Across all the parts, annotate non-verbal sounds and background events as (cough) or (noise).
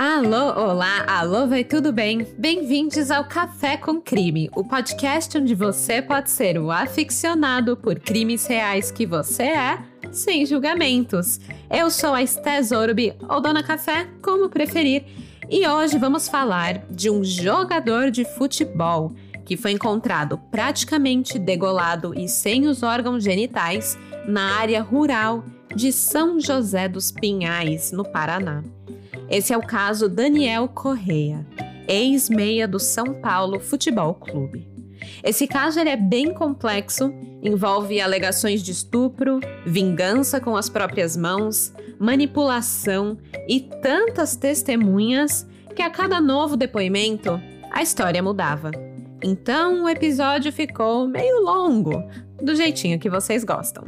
Alô, olá, alô, vai tudo bem? Bem-vindos ao Café com Crime, o podcast onde você pode ser o aficionado por crimes reais que você é, sem julgamentos. Eu sou a Esté Zorbi, ou Dona Café, como preferir, e hoje vamos falar de um jogador de futebol que foi encontrado praticamente degolado e sem os órgãos genitais na área rural de São José dos Pinhais, no Paraná. Esse é o caso Daniel Correia, ex-meia do São Paulo Futebol Clube. Esse caso é bem complexo, envolve alegações de estupro, vingança com as próprias mãos, manipulação e tantas testemunhas que a cada novo depoimento a história mudava. Então o episódio ficou meio longo, do jeitinho que vocês gostam.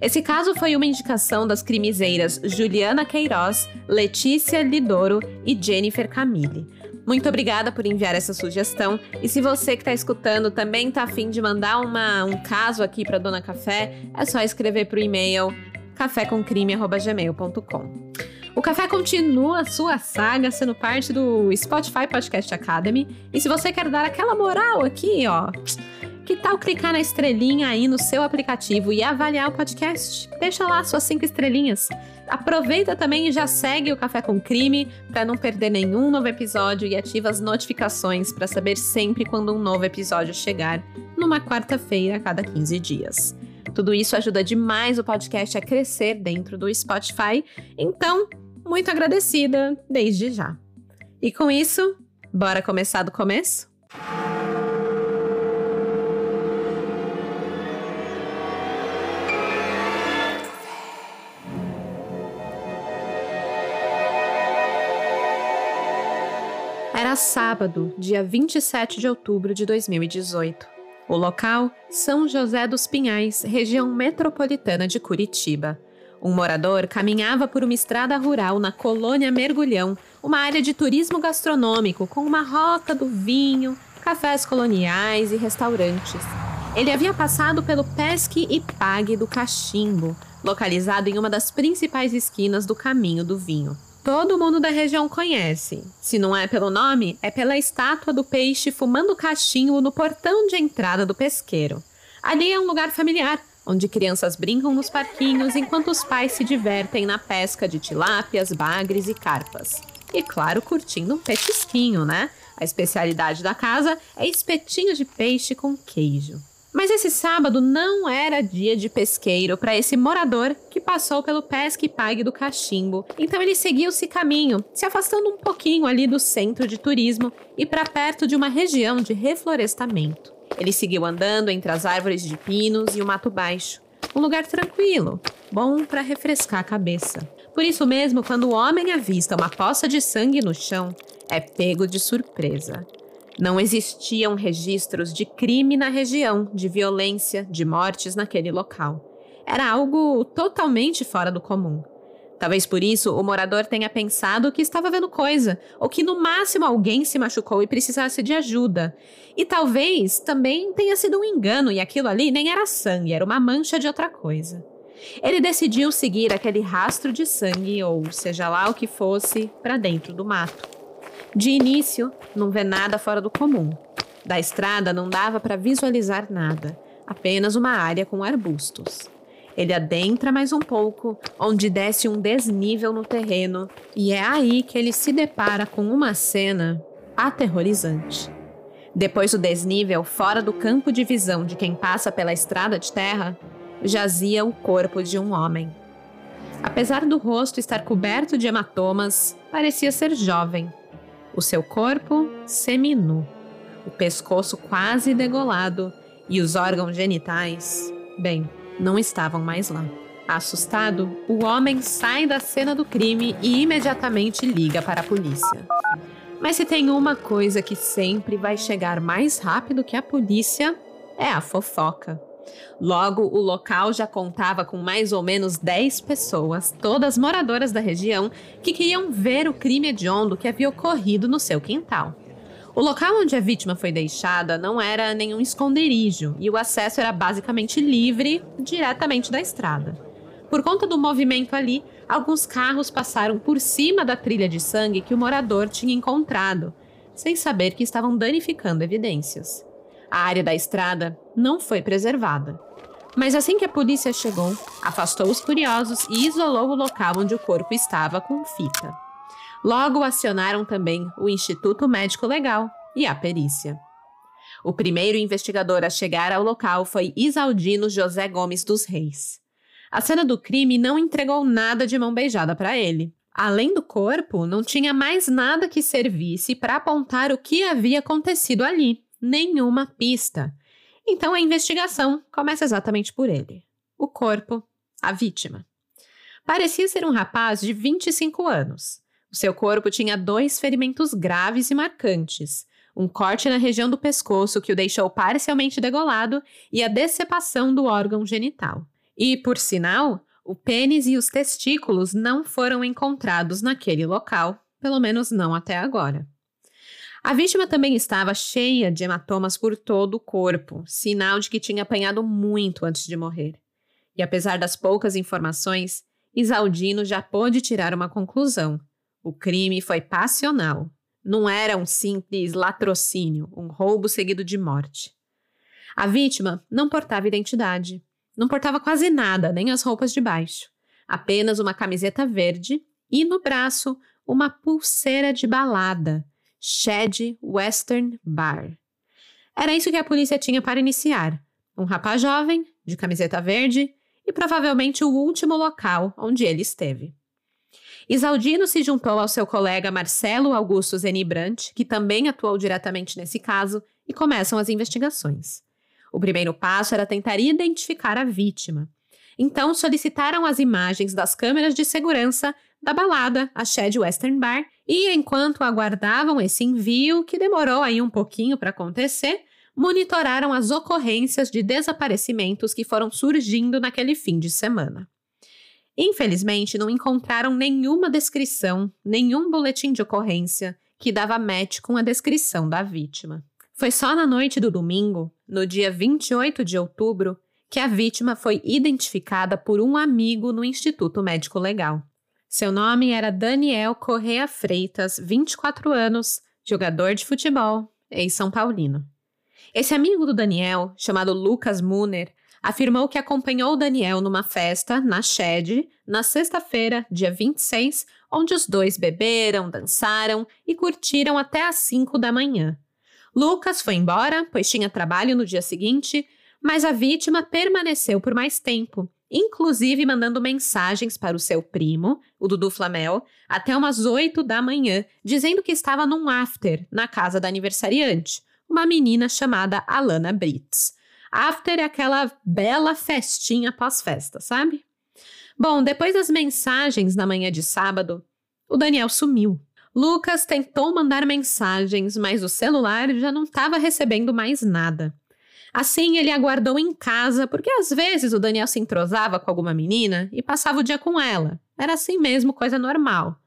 Esse caso foi uma indicação das crimezeiras Juliana Queiroz, Letícia Lidoro e Jennifer Camille. Muito obrigada por enviar essa sugestão. E se você que está escutando também está afim de mandar uma, um caso aqui para Dona Café, é só escrever para o e-mail cafécomcrime.gmail.com. O Café continua sua saga sendo parte do Spotify Podcast Academy. E se você quer dar aquela moral aqui, ó, que tal clicar na estrelinha aí no seu aplicativo e avaliar o podcast? Deixa lá suas cinco estrelinhas. Aproveita também e já segue o Café com Crime para não perder nenhum novo episódio e ativa as notificações para saber sempre quando um novo episódio chegar, numa quarta-feira a cada 15 dias. Tudo isso ajuda demais o podcast a crescer dentro do Spotify, então muito agradecida desde já. E com isso, bora começar do começo? Era sábado, dia 27 de outubro de 2018. O local, São José dos Pinhais, região metropolitana de Curitiba. Um morador caminhava por uma estrada rural na colônia Mergulhão, uma área de turismo gastronômico com uma rota do vinho, cafés coloniais e restaurantes. Ele havia passado pelo Pesque e Pague do Cachimbo, localizado em uma das principais esquinas do caminho do vinho. Todo mundo da região conhece. Se não é pelo nome, é pela estátua do peixe fumando cachimbo no portão de entrada do pesqueiro. Ali é um lugar familiar, onde crianças brincam nos parquinhos enquanto os pais se divertem na pesca de tilápias, bagres e carpas. E claro, curtindo um petisquinho, né? A especialidade da casa é espetinho de peixe com queijo. Mas esse sábado não era dia de pesqueiro para esse morador que passou pelo pesque pague do cachimbo. Então ele seguiu-se caminho, se afastando um pouquinho ali do centro de turismo e para perto de uma região de reflorestamento. Ele seguiu andando entre as árvores de pinos e o mato baixo. Um lugar tranquilo, bom para refrescar a cabeça. Por isso mesmo, quando o homem avista uma poça de sangue no chão, é pego de surpresa. Não existiam registros de crime na região, de violência, de mortes naquele local. Era algo totalmente fora do comum. Talvez por isso o morador tenha pensado que estava vendo coisa, ou que no máximo alguém se machucou e precisasse de ajuda. E talvez também tenha sido um engano e aquilo ali nem era sangue, era uma mancha de outra coisa. Ele decidiu seguir aquele rastro de sangue, ou seja lá o que fosse, para dentro do mato. De início, não vê nada fora do comum. Da estrada não dava para visualizar nada, apenas uma área com arbustos. Ele adentra mais um pouco, onde desce um desnível no terreno, e é aí que ele se depara com uma cena aterrorizante. Depois do desnível, fora do campo de visão de quem passa pela estrada de terra, jazia o corpo de um homem. Apesar do rosto estar coberto de hematomas, parecia ser jovem. O seu corpo seminu, o pescoço quase degolado e os órgãos genitais, bem, não estavam mais lá. Assustado, o homem sai da cena do crime e imediatamente liga para a polícia. Mas se tem uma coisa que sempre vai chegar mais rápido que a polícia, é a fofoca. Logo, o local já contava com mais ou menos 10 pessoas, todas moradoras da região, que queriam ver o crime hediondo que havia ocorrido no seu quintal. O local onde a vítima foi deixada não era nenhum esconderijo e o acesso era basicamente livre, diretamente da estrada. Por conta do movimento ali, alguns carros passaram por cima da trilha de sangue que o morador tinha encontrado, sem saber que estavam danificando evidências. A área da estrada não foi preservada. Mas assim que a polícia chegou, afastou os curiosos e isolou o local onde o corpo estava com fita. Logo acionaram também o Instituto Médico Legal e a perícia. O primeiro investigador a chegar ao local foi Isaldino José Gomes dos Reis. A cena do crime não entregou nada de mão beijada para ele. Além do corpo, não tinha mais nada que servisse para apontar o que havia acontecido ali, nenhuma pista. Então a investigação começa exatamente por ele. O corpo, a vítima. Parecia ser um rapaz de 25 anos. O seu corpo tinha dois ferimentos graves e marcantes: um corte na região do pescoço que o deixou parcialmente degolado e a decepação do órgão genital. E, por sinal, o pênis e os testículos não foram encontrados naquele local, pelo menos não até agora. A vítima também estava cheia de hematomas por todo o corpo, sinal de que tinha apanhado muito antes de morrer. E apesar das poucas informações, Isaldino já pôde tirar uma conclusão. O crime foi passional. Não era um simples latrocínio, um roubo seguido de morte. A vítima não portava identidade. Não portava quase nada, nem as roupas de baixo. Apenas uma camiseta verde e no braço uma pulseira de balada Shed Western Bar. Era isso que a polícia tinha para iniciar. Um rapaz jovem, de camiseta verde, e provavelmente o último local onde ele esteve. Isaldino se juntou ao seu colega Marcelo Augusto Zenibrant, que também atuou diretamente nesse caso, e começam as investigações. O primeiro passo era tentar identificar a vítima. Então solicitaram as imagens das câmeras de segurança da balada, a Shed Western Bar, e enquanto aguardavam esse envio, que demorou aí um pouquinho para acontecer, monitoraram as ocorrências de desaparecimentos que foram surgindo naquele fim de semana. Infelizmente, não encontraram nenhuma descrição, nenhum boletim de ocorrência que dava match com a descrição da vítima. Foi só na noite do domingo, no dia 28 de outubro, que a vítima foi identificada por um amigo no Instituto Médico Legal. Seu nome era Daniel Correa Freitas, 24 anos, jogador de futebol, ex-São Paulino. Esse amigo do Daniel, chamado Lucas Muner, afirmou que acompanhou Daniel numa festa na Shed na sexta-feira, dia 26, onde os dois beberam, dançaram e curtiram até às 5 da manhã. Lucas foi embora, pois tinha trabalho no dia seguinte, mas a vítima permaneceu por mais tempo inclusive mandando mensagens para o seu primo, o Dudu Flamel, até umas 8 da manhã, dizendo que estava num after na casa da aniversariante, uma menina chamada Alana Brits. After é aquela bela festinha pós-festa, sabe? Bom, depois das mensagens na manhã de sábado, o Daniel sumiu. Lucas tentou mandar mensagens, mas o celular já não estava recebendo mais nada. Assim, ele aguardou em casa, porque às vezes o Daniel se entrosava com alguma menina e passava o dia com ela. Era assim mesmo, coisa normal.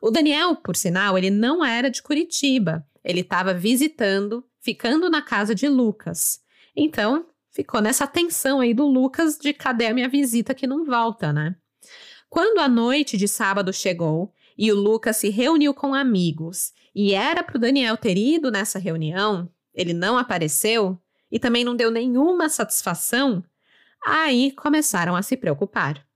O Daniel, por sinal, ele não era de Curitiba. Ele estava visitando, ficando na casa de Lucas. Então, ficou nessa tensão aí do Lucas de cadê a minha visita que não volta, né? Quando a noite de sábado chegou e o Lucas se reuniu com amigos e era para o Daniel ter ido nessa reunião, ele não apareceu, e também não deu nenhuma satisfação, aí começaram a se preocupar.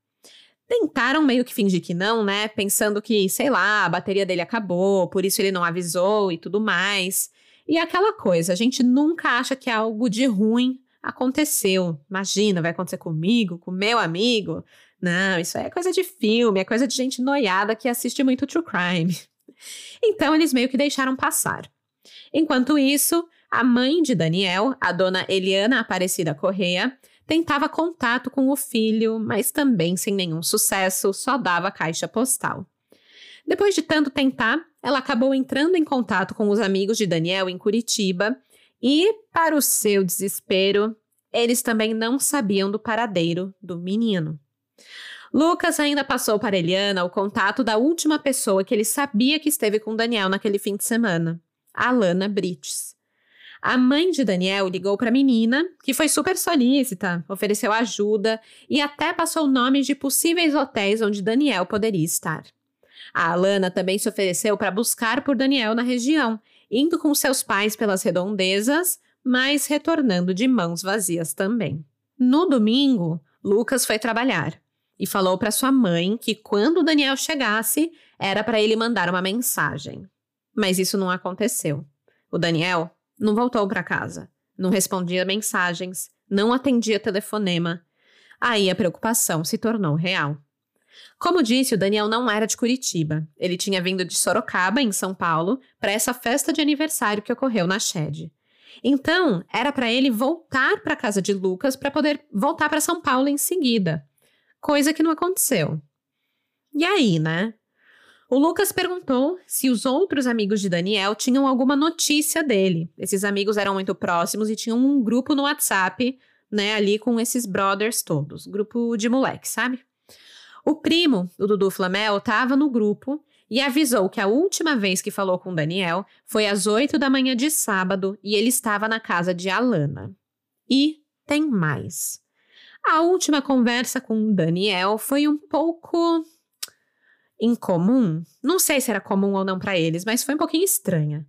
Tentaram meio que fingir que não, né? Pensando que, sei lá, a bateria dele acabou, por isso ele não avisou e tudo mais. E aquela coisa, a gente nunca acha que algo de ruim aconteceu. Imagina, vai acontecer comigo, com meu amigo. Não, isso é coisa de filme, é coisa de gente noiada que assiste muito true crime. (laughs) Então eles meio que deixaram passar. Enquanto isso, a mãe de Daniel, a dona Eliana Aparecida Correia, tentava contato com o filho, mas também sem nenhum sucesso, só dava caixa postal. Depois de tanto tentar, ela acabou entrando em contato com os amigos de Daniel em Curitiba e, para o seu desespero, eles também não sabiam do paradeiro do menino. Lucas ainda passou para Eliana o contato da última pessoa que ele sabia que esteve com Daniel naquele fim de semana, Alana Brites. A mãe de Daniel ligou para a menina, que foi super solícita, ofereceu ajuda e até passou nomes de possíveis hotéis onde Daniel poderia estar. A Alana também se ofereceu para buscar por Daniel na região, indo com seus pais pelas redondezas, mas retornando de mãos vazias também. No domingo, Lucas foi trabalhar e falou para sua mãe que quando Daniel chegasse, era para ele mandar uma mensagem. Mas isso não aconteceu. O Daniel não voltou para casa, não respondia mensagens, não atendia telefonema. Aí a preocupação se tornou real. Como disse, o Daniel não era de Curitiba. Ele tinha vindo de Sorocaba, em São Paulo, para essa festa de aniversário que ocorreu na Shed. Então, era para ele voltar para a casa de Lucas para poder voltar para São Paulo em seguida. Coisa que não aconteceu. E aí, né? O Lucas perguntou se os outros amigos de Daniel tinham alguma notícia dele. Esses amigos eram muito próximos e tinham um grupo no WhatsApp, né, ali com esses brothers todos, grupo de moleque, sabe? O primo do Dudu Flamel estava no grupo e avisou que a última vez que falou com Daniel foi às 8 da manhã de sábado e ele estava na casa de Alana. E tem mais. A última conversa com Daniel foi um pouco incomum. Não sei se era comum ou não para eles, mas foi um pouquinho estranha.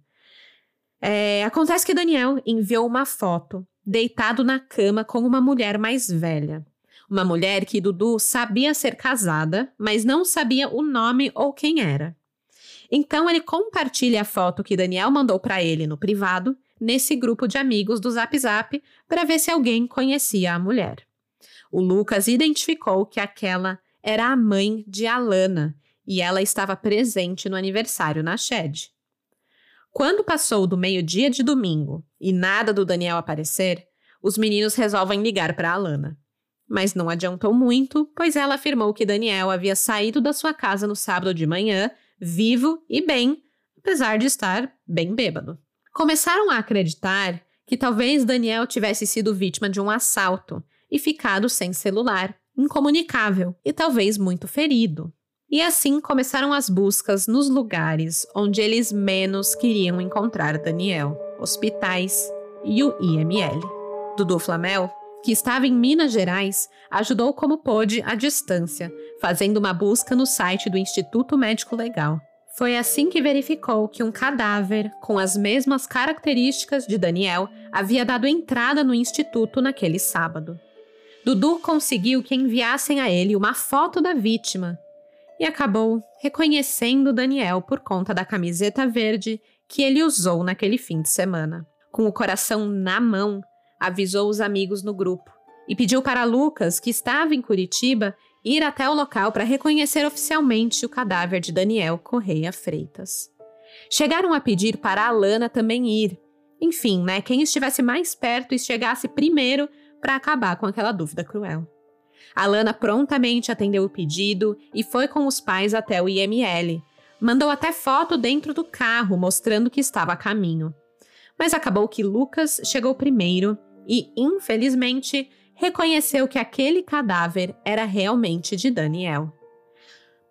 É, acontece que Daniel enviou uma foto deitado na cama com uma mulher mais velha. Uma mulher que Dudu sabia ser casada, mas não sabia o nome ou quem era. Então ele compartilha a foto que Daniel mandou para ele no privado, nesse grupo de amigos do Zap Zap, para ver se alguém conhecia a mulher. O Lucas identificou que aquela era a mãe de Alana e ela estava presente no aniversário na Shed. Quando passou do meio-dia de domingo e nada do Daniel aparecer, os meninos resolvem ligar para Alana. Mas não adiantou muito, pois ela afirmou que Daniel havia saído da sua casa no sábado de manhã, vivo e bem, apesar de estar bem bêbado. Começaram a acreditar que talvez Daniel tivesse sido vítima de um assalto e ficado sem celular, incomunicável e talvez muito ferido. E assim começaram as buscas nos lugares onde eles menos queriam encontrar Daniel: hospitais e o IML. Dudu Flamel, que estava em Minas Gerais, ajudou como pôde à distância, fazendo uma busca no site do Instituto Médico Legal. Foi assim que verificou que um cadáver com as mesmas características de Daniel havia dado entrada no instituto naquele sábado. Dudu conseguiu que enviassem a ele uma foto da vítima e acabou reconhecendo Daniel por conta da camiseta verde que ele usou naquele fim de semana. Com o coração na mão, avisou os amigos no grupo e pediu para Lucas, que estava em Curitiba, ir até o local para reconhecer oficialmente o cadáver de Daniel Correia Freitas. Chegaram a pedir para Alana também ir. Enfim, né, quem estivesse mais perto e chegasse primeiro para acabar com aquela dúvida cruel. Alana prontamente atendeu o pedido e foi com os pais até o IML. Mandou até foto dentro do carro, mostrando que estava a caminho. Mas acabou que Lucas chegou primeiro e, infelizmente, reconheceu que aquele cadáver era realmente de Daniel.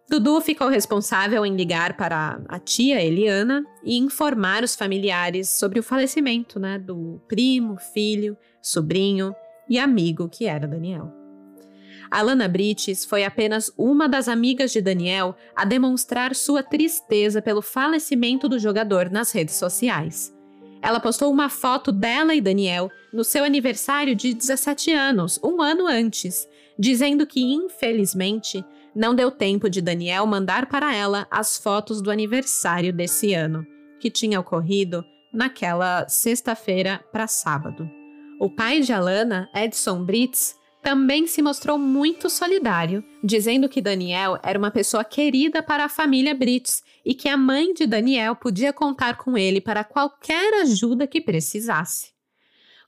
Dudu ficou responsável em ligar para a tia Eliana e informar os familiares sobre o falecimento né, do primo, filho, sobrinho e amigo que era Daniel. Alana Brites foi apenas uma das amigas de Daniel a demonstrar sua tristeza pelo falecimento do jogador nas redes sociais. Ela postou uma foto dela e Daniel no seu aniversário de 17 anos, um ano antes, dizendo que, infelizmente, não deu tempo de Daniel mandar para ela as fotos do aniversário desse ano, que tinha ocorrido naquela sexta-feira para sábado. O pai de Alana, Edson Brits, também se mostrou muito solidário, dizendo que Daniel era uma pessoa querida para a família Brits e que a mãe de Daniel podia contar com ele para qualquer ajuda que precisasse.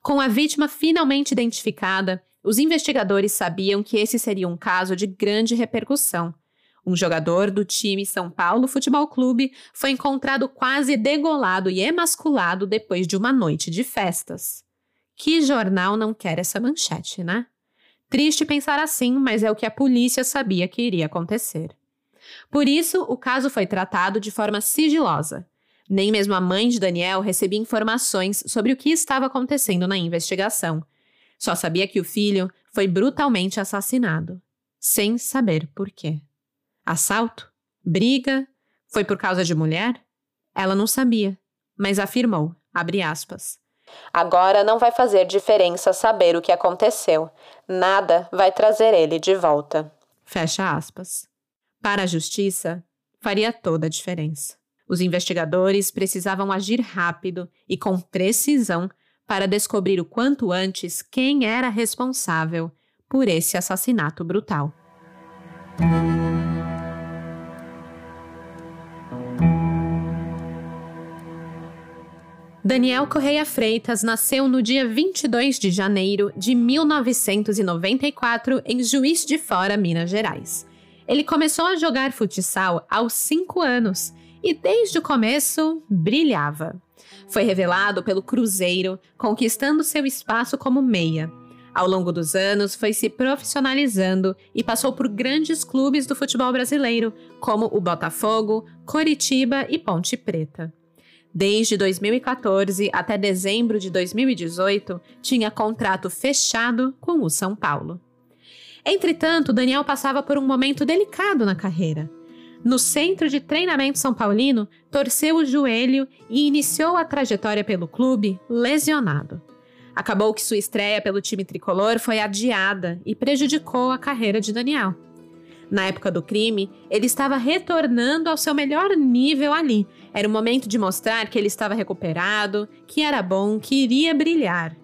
Com a vítima finalmente identificada, os investigadores sabiam que esse seria um caso de grande repercussão. Um jogador do time São Paulo Futebol Clube foi encontrado quase degolado e emasculado depois de uma noite de festas. Que jornal não quer essa manchete, né? Triste pensar assim, mas é o que a polícia sabia que iria acontecer. Por isso, o caso foi tratado de forma sigilosa. Nem mesmo a mãe de Daniel recebia informações sobre o que estava acontecendo na investigação. Só sabia que o filho foi brutalmente assassinado, sem saber por quê. Assalto? Briga? Foi por causa de mulher? Ela não sabia, mas afirmou, aspas. Agora não vai fazer diferença saber o que aconteceu. Nada vai trazer ele de volta. Fecha aspas. Para a justiça, faria toda a diferença. Os investigadores precisavam agir rápido e com precisão para descobrir o quanto antes quem era responsável por esse assassinato brutal. Daniel Correia Freitas nasceu no dia 22 de janeiro de 1994 em Juiz de Fora, Minas Gerais. Ele começou a jogar futsal aos 5 anos e desde o começo brilhava. Foi revelado pelo Cruzeiro, conquistando seu espaço como meia. Ao longo dos anos, foi se profissionalizando e passou por grandes clubes do futebol brasileiro, como o Botafogo, Coritiba e Ponte Preta. Desde 2014 até dezembro de 2018, tinha contrato fechado com o São Paulo. Entretanto, Daniel passava por um momento delicado na carreira. No centro de treinamento São Paulino, torceu o joelho e iniciou a trajetória pelo clube lesionado. Acabou que sua estreia pelo time tricolor foi adiada e prejudicou a carreira de Daniel. Na época do crime, ele estava retornando ao seu melhor nível ali. Era o momento de mostrar que ele estava recuperado, que era bom, que iria brilhar.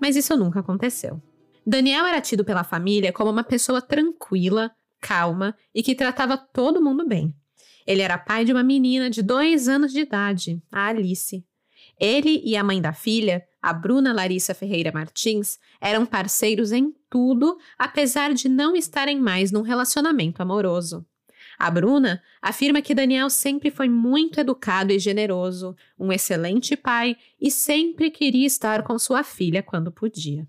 Mas isso nunca aconteceu. Daniel era tido pela família como uma pessoa tranquila, calma e que tratava todo mundo bem. Ele era pai de uma menina de dois anos de idade, a Alice. Ele e a mãe da filha, a Bruna Larissa Ferreira Martins, eram parceiros em tudo, apesar de não estarem mais num relacionamento amoroso. A Bruna afirma que Daniel sempre foi muito educado e generoso, um excelente pai e sempre queria estar com sua filha quando podia.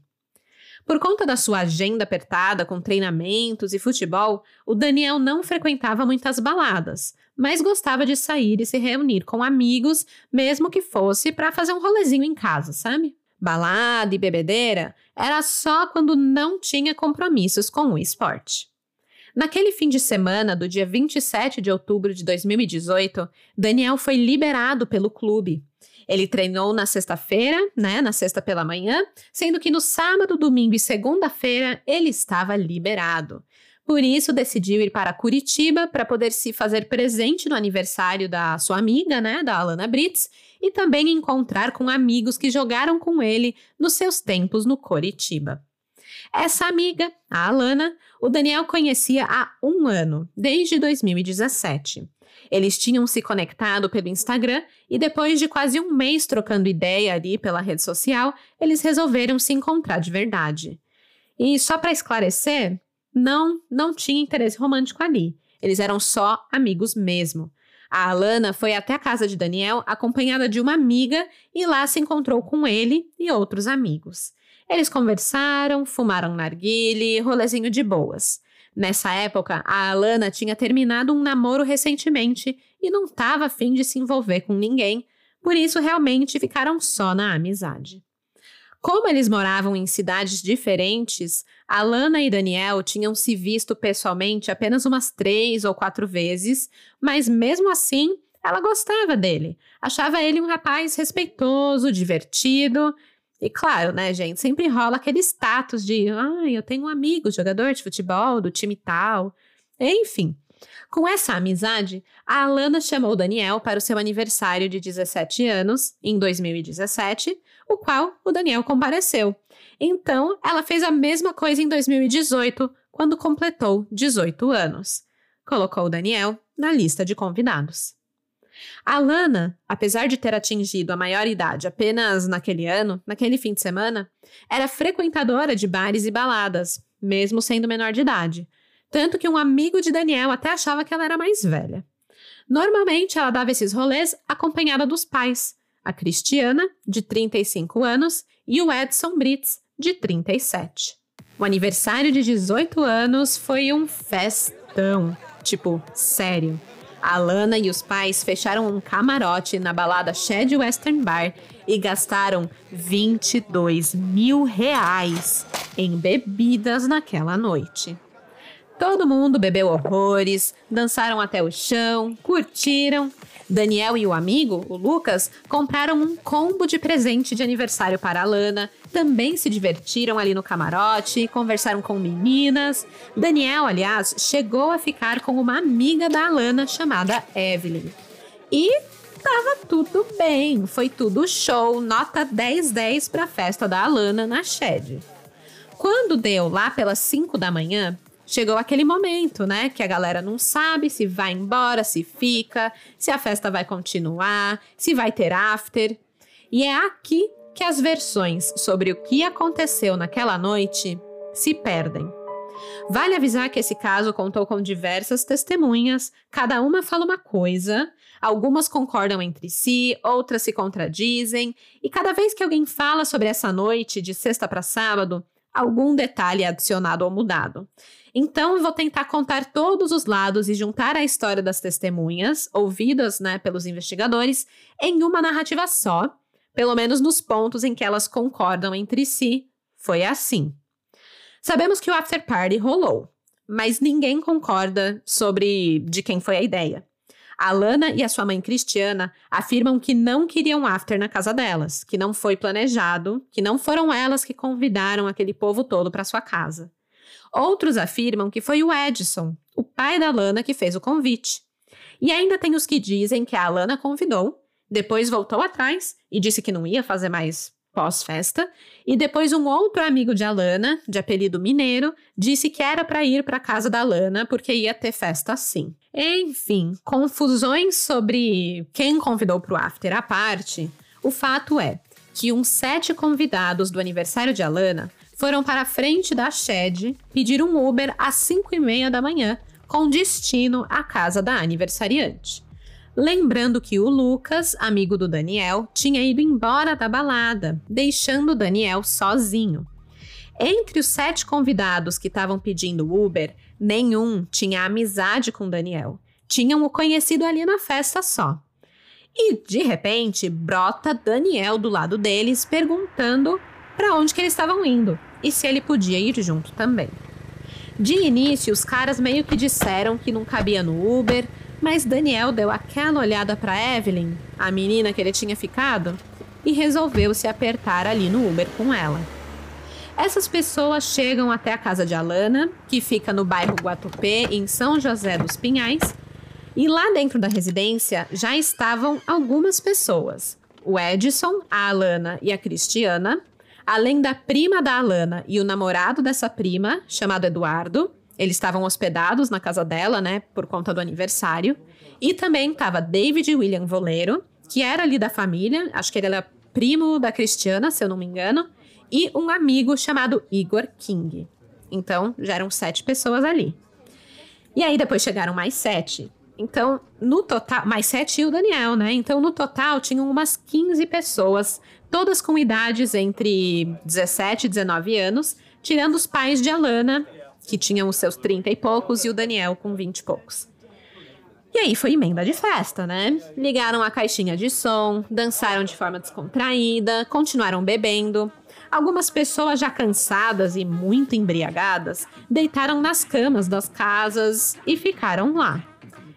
Por conta da sua agenda apertada com treinamentos e futebol, o Daniel não frequentava muitas baladas, mas gostava de sair e se reunir com amigos, mesmo que fosse para fazer um rolezinho em casa, sabe? Balada e bebedeira era só quando não tinha compromissos com o esporte. Naquele fim de semana do dia 27 de outubro de 2018, Daniel foi liberado pelo clube ele treinou na sexta-feira, né, na sexta pela manhã, sendo que no sábado, domingo e segunda-feira ele estava liberado. Por isso, decidiu ir para Curitiba para poder se fazer presente no aniversário da sua amiga, né, da Alana Brits, e também encontrar com amigos que jogaram com ele nos seus tempos no Curitiba. Essa amiga, a Alana, o Daniel conhecia há um ano, desde 2017. Eles tinham se conectado pelo Instagram e depois de quase um mês trocando ideia ali pela rede social, eles resolveram se encontrar de verdade. E só para esclarecer, não, não tinha interesse romântico ali. Eles eram só amigos mesmo. A Alana foi até a casa de Daniel acompanhada de uma amiga e lá se encontrou com ele e outros amigos. Eles conversaram, fumaram narguile, rolezinho de boas. Nessa época, a Alana tinha terminado um namoro recentemente e não estava afim de se envolver com ninguém, por isso realmente ficaram só na amizade. Como eles moravam em cidades diferentes, Alana e Daniel tinham se visto pessoalmente apenas umas três ou quatro vezes, mas mesmo assim ela gostava dele, achava ele um rapaz respeitoso, divertido e claro, né, gente, sempre rola aquele status de, ah, eu tenho um amigo, jogador de futebol do time tal. Enfim, com essa amizade, a Alana chamou Daniel para o seu aniversário de 17 anos, em 2017, o qual o Daniel compareceu. Então, ela fez a mesma coisa em 2018, quando completou 18 anos. Colocou o Daniel na lista de convidados. A Lana, apesar de ter atingido a maior idade apenas naquele ano, naquele fim de semana, era frequentadora de bares e baladas, mesmo sendo menor de idade. Tanto que um amigo de Daniel até achava que ela era mais velha. Normalmente ela dava esses rolês acompanhada dos pais, a Cristiana, de 35 anos, e o Edson Brits, de 37. O aniversário de 18 anos foi um festão, tipo, sério. A Lana e os pais fecharam um camarote na balada Shed Western Bar e gastaram 22 mil reais em bebidas naquela noite. Todo mundo bebeu horrores, dançaram até o chão, curtiram. Daniel e o amigo, o Lucas, compraram um combo de presente de aniversário para a Lana, também se divertiram ali no camarote, conversaram com meninas. Daniel, aliás, chegou a ficar com uma amiga da Alana chamada Evelyn. E tava tudo bem, foi tudo show, nota 10-10 para a festa da Alana na Shed. Quando deu lá pelas 5 da manhã, chegou aquele momento, né? Que a galera não sabe se vai embora, se fica, se a festa vai continuar, se vai ter after. E é aqui que as versões sobre o que aconteceu naquela noite se perdem. Vale avisar que esse caso contou com diversas testemunhas, cada uma fala uma coisa, algumas concordam entre si, outras se contradizem, e cada vez que alguém fala sobre essa noite de sexta para sábado, algum detalhe é adicionado ou mudado. Então, vou tentar contar todos os lados e juntar a história das testemunhas, ouvidas né, pelos investigadores, em uma narrativa só, pelo menos nos pontos em que elas concordam entre si. Foi assim. Sabemos que o after party rolou, mas ninguém concorda sobre de quem foi a ideia. A Lana e a sua mãe Cristiana afirmam que não queriam after na casa delas, que não foi planejado, que não foram elas que convidaram aquele povo todo para sua casa. Outros afirmam que foi o Edson, o pai da Lana, que fez o convite. E ainda tem os que dizem que a Alana convidou, depois voltou atrás e disse que não ia fazer mais pós-festa, e depois um outro amigo de Alana, de apelido Mineiro, disse que era para ir para casa da Alana porque ia ter festa assim. Enfim, confusões sobre quem convidou para o after à parte, o fato é que uns sete convidados do aniversário de Alana foram para a frente da Shed pedir um Uber às 5 e meia da manhã, com destino à casa da aniversariante. Lembrando que o Lucas, amigo do Daniel, tinha ido embora da balada, deixando o Daniel sozinho. Entre os sete convidados que estavam pedindo Uber, nenhum tinha amizade com Daniel. Tinham o conhecido ali na festa só. E, de repente, brota Daniel do lado deles perguntando para onde que eles estavam indo e se ele podia ir junto também. De início, os caras meio que disseram que não cabia no Uber, mas Daniel deu aquela olhada para Evelyn, a menina que ele tinha ficado, e resolveu se apertar ali no Uber com ela. Essas pessoas chegam até a casa de Alana, que fica no bairro Guatupê, em São José dos Pinhais, e lá dentro da residência já estavam algumas pessoas. O Edson, a Alana e a Cristiana, além da prima da Alana e o namorado dessa prima, chamado Eduardo. Eles estavam hospedados na casa dela, né, por conta do aniversário. E também estava David William Voleiro, que era ali da família, acho que ele era primo da Cristiana, se eu não me engano, e um amigo chamado Igor King. Então, já eram sete pessoas ali. E aí depois chegaram mais sete. Então, no total, mais sete e o Daniel, né? Então, no total, tinham umas 15 pessoas todas com idades entre 17 e 19 anos, tirando os pais de Alana, que tinham os seus 30 e poucos, e o Daniel com 20 e poucos. E aí foi emenda de festa, né? Ligaram a caixinha de som, dançaram de forma descontraída, continuaram bebendo. Algumas pessoas já cansadas e muito embriagadas deitaram nas camas das casas e ficaram lá.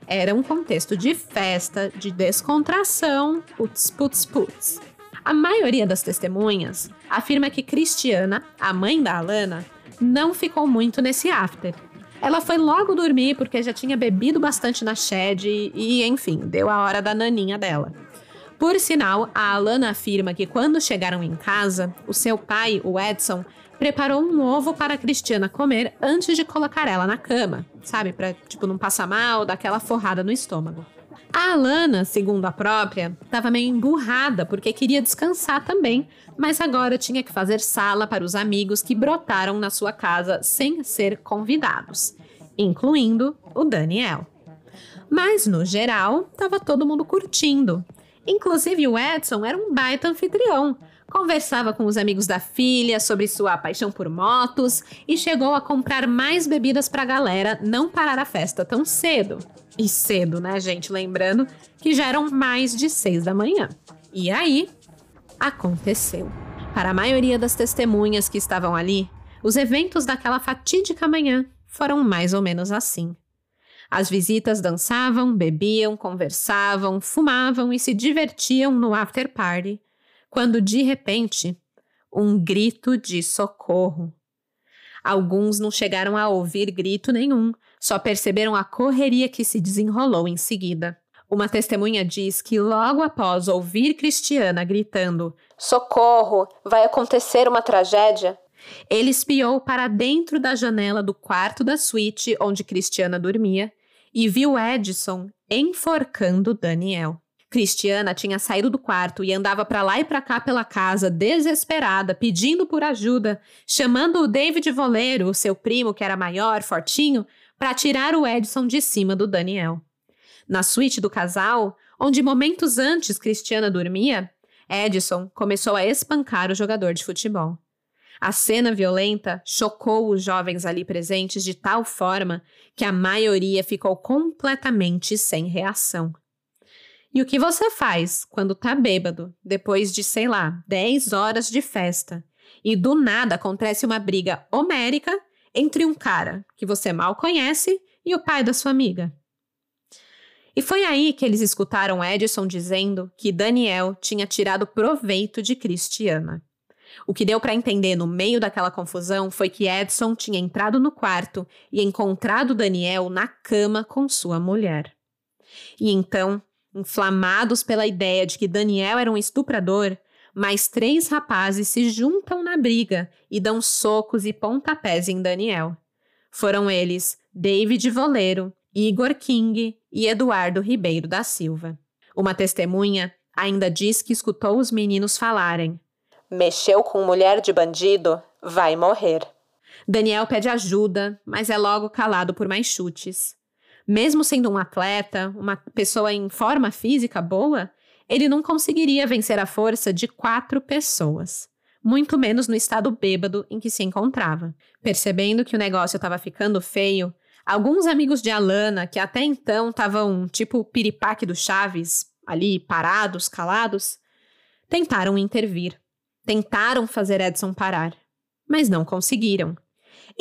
Era um contexto de festa, de descontração, putz, putz, putz. A maioria das testemunhas afirma que Cristiana, a mãe da Alana, não ficou muito nesse after. Ela foi logo dormir porque já tinha bebido bastante na shed e, enfim, deu a hora da naninha dela. Por sinal, a Alana afirma que quando chegaram em casa, o seu pai, o Edson, preparou um ovo para a Cristiana comer antes de colocar ela na cama, sabe? Pra, tipo, não passar mal, dar aquela forrada no estômago. A Alana, segundo a própria, estava meio emburrada porque queria descansar também, mas agora tinha que fazer sala para os amigos que brotaram na sua casa sem ser convidados, incluindo o Daniel. Mas, no geral, estava todo mundo curtindo. Inclusive, o Edson era um baita anfitrião. Conversava com os amigos da filha sobre sua paixão por motos e chegou a comprar mais bebidas para a galera não parar a festa tão cedo. E cedo, né, gente? Lembrando que já eram mais de seis da manhã. E aí, aconteceu. Para a maioria das testemunhas que estavam ali, os eventos daquela fatídica manhã foram mais ou menos assim. As visitas dançavam, bebiam, conversavam, fumavam e se divertiam no after party, quando de repente, um grito de socorro. Alguns não chegaram a ouvir grito nenhum, só perceberam a correria que se desenrolou em seguida. Uma testemunha diz que logo após ouvir Cristiana gritando: Socorro, vai acontecer uma tragédia, ele espiou para dentro da janela do quarto da suíte onde Cristiana dormia e viu Edson enforcando Daniel. Cristiana tinha saído do quarto e andava para lá e para cá pela casa, desesperada, pedindo por ajuda, chamando o David Voleiro, seu primo que era maior, fortinho, para tirar o Edson de cima do Daniel. Na suíte do casal, onde momentos antes Cristiana dormia, Edson começou a espancar o jogador de futebol. A cena violenta chocou os jovens ali presentes de tal forma que a maioria ficou completamente sem reação. E o que você faz quando tá bêbado, depois de, sei lá, 10 horas de festa, e do nada acontece uma briga homérica entre um cara que você mal conhece e o pai da sua amiga? E foi aí que eles escutaram Edson dizendo que Daniel tinha tirado proveito de Cristiana. O que deu para entender no meio daquela confusão foi que Edson tinha entrado no quarto e encontrado Daniel na cama com sua mulher. E então, inflamados pela ideia de que Daniel era um estuprador, mais três rapazes se juntam na briga e dão socos e pontapés em Daniel. Foram eles David Voleiro, Igor King e Eduardo Ribeiro da Silva. Uma testemunha ainda diz que escutou os meninos falarem: Mexeu com mulher de bandido, vai morrer. Daniel pede ajuda, mas é logo calado por mais chutes. Mesmo sendo um atleta, uma pessoa em forma física boa, ele não conseguiria vencer a força de quatro pessoas, muito menos no estado bêbado em que se encontrava. Percebendo que o negócio estava ficando feio, alguns amigos de Alana, que até então estavam tipo piripaque do Chaves, ali parados, calados, tentaram intervir. Tentaram fazer Edson parar, mas não conseguiram.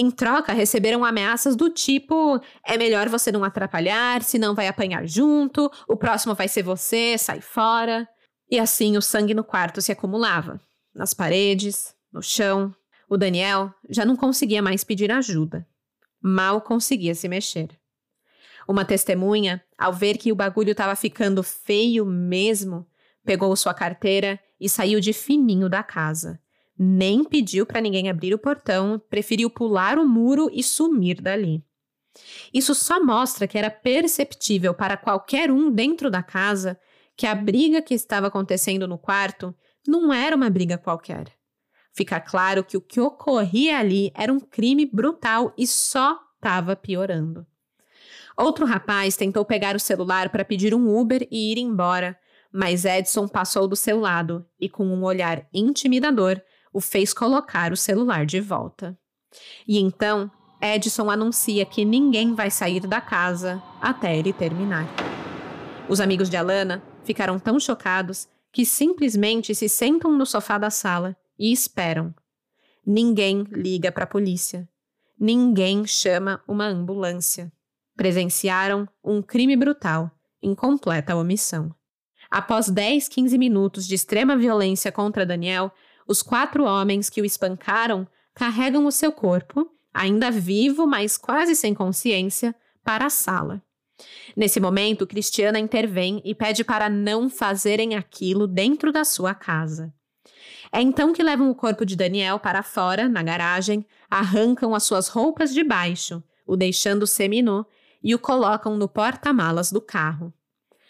Em troca, receberam ameaças do tipo: é melhor você não atrapalhar, senão vai apanhar junto, o próximo vai ser você, sai fora. E assim o sangue no quarto se acumulava nas paredes, no chão. O Daniel já não conseguia mais pedir ajuda. Mal conseguia se mexer. Uma testemunha, ao ver que o bagulho estava ficando feio mesmo, pegou sua carteira e saiu de fininho da casa. Nem pediu para ninguém abrir o portão, preferiu pular o muro e sumir dali. Isso só mostra que era perceptível para qualquer um dentro da casa que a briga que estava acontecendo no quarto não era uma briga qualquer. Fica claro que o que ocorria ali era um crime brutal e só estava piorando. Outro rapaz tentou pegar o celular para pedir um Uber e ir embora, mas Edson passou do seu lado e, com um olhar intimidador, o fez colocar o celular de volta. E então, Edson anuncia que ninguém vai sair da casa até ele terminar. Os amigos de Alana ficaram tão chocados que simplesmente se sentam no sofá da sala e esperam. Ninguém liga para a polícia. Ninguém chama uma ambulância. Presenciaram um crime brutal em completa omissão. Após 10, 15 minutos de extrema violência contra Daniel, os quatro homens que o espancaram carregam o seu corpo, ainda vivo, mas quase sem consciência, para a sala. Nesse momento, Cristiana intervém e pede para não fazerem aquilo dentro da sua casa. É então que levam o corpo de Daniel para fora, na garagem, arrancam as suas roupas de baixo, o deixando seminu e o colocam no porta-malas do carro.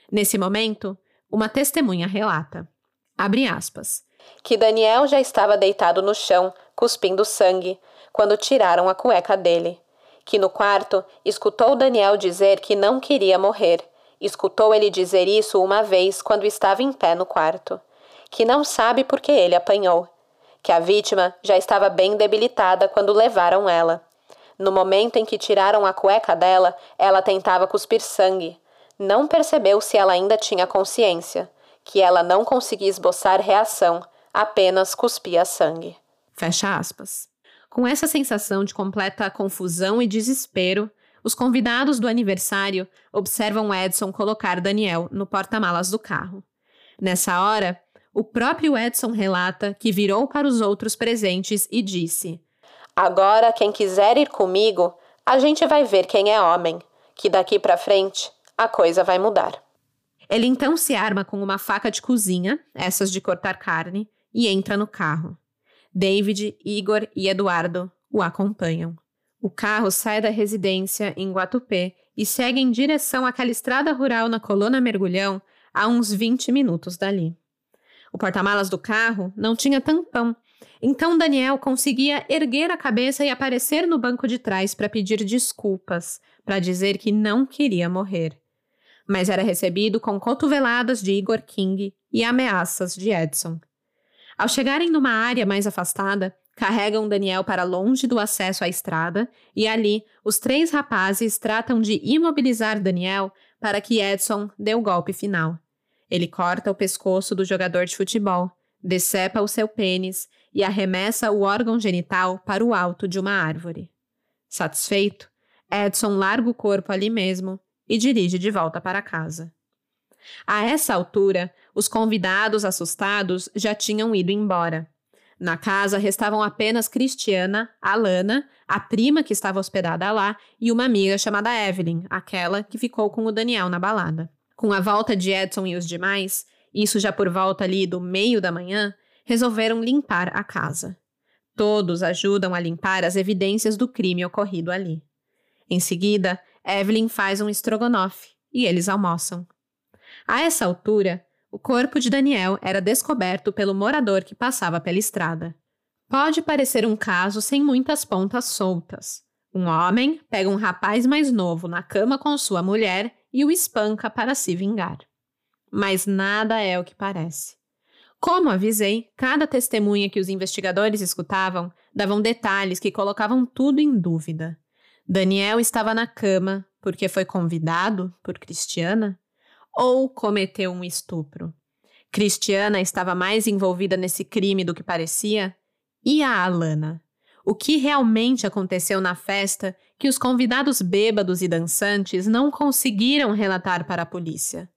Nesse momento, uma testemunha relata, abre aspas, que Daniel já estava deitado no chão, cuspindo sangue, quando tiraram a cueca dele. Que no quarto escutou Daniel dizer que não queria morrer. Escutou ele dizer isso uma vez quando estava em pé no quarto. que não sabe por que ele apanhou, que a vítima já estava bem debilitada quando levaram ela. No momento em que tiraram a cueca dela, ela tentava cuspir sangue. Não percebeu se ela ainda tinha consciência, que ela não conseguia esboçar reação, apenas cuspia sangue. Fecha aspas. Com essa sensação de completa confusão e desespero, os convidados do aniversário observam Edson colocar Daniel no porta-malas do carro. Nessa hora, o próprio Edson relata que virou para os outros presentes e disse: Agora, quem quiser ir comigo, a gente vai ver quem é homem, que daqui para frente a coisa vai mudar. Ele então se arma com uma faca de cozinha, essas de cortar carne, e entra no carro. David, Igor e Eduardo o acompanham. O carro sai da residência em Guatupé e segue em direção àquela estrada rural na Colônia Mergulhão a uns 20 minutos dali. O porta-malas do carro não tinha tampão, então Daniel conseguia erguer a cabeça e aparecer no banco de trás para pedir desculpas, para dizer que não queria morrer. Mas era recebido com cotoveladas de Igor King e ameaças de Edson. Ao chegarem numa área mais afastada, carregam Daniel para longe do acesso à estrada e ali os três rapazes tratam de imobilizar Daniel para que Edson dê o golpe final. Ele corta o pescoço do jogador de futebol, decepa o seu pênis e arremessa o órgão genital para o alto de uma árvore. Satisfeito, Edson larga o corpo ali mesmo e dirige de volta para casa. A essa altura, os convidados assustados já tinham ido embora. Na casa restavam apenas Cristiana, Alana, a prima que estava hospedada lá e uma amiga chamada Evelyn, aquela que ficou com o Daniel na balada. Com a volta de Edson e os demais, isso já por volta ali do meio da manhã, resolveram limpar a casa. Todos ajudam a limpar as evidências do crime ocorrido ali. Em seguida, Evelyn faz um estrogonofe e eles almoçam. A essa altura, o corpo de Daniel era descoberto pelo morador que passava pela estrada. Pode parecer um caso sem muitas pontas soltas. Um homem pega um rapaz mais novo na cama com sua mulher e o espanca para se vingar. Mas nada é o que parece. Como avisei, cada testemunha que os investigadores escutavam davam detalhes que colocavam tudo em dúvida. Daniel estava na cama porque foi convidado por Cristiana ou cometeu um estupro. Cristiana estava mais envolvida nesse crime do que parecia? E a Alana? O que realmente aconteceu na festa que os convidados bêbados e dançantes não conseguiram relatar para a polícia?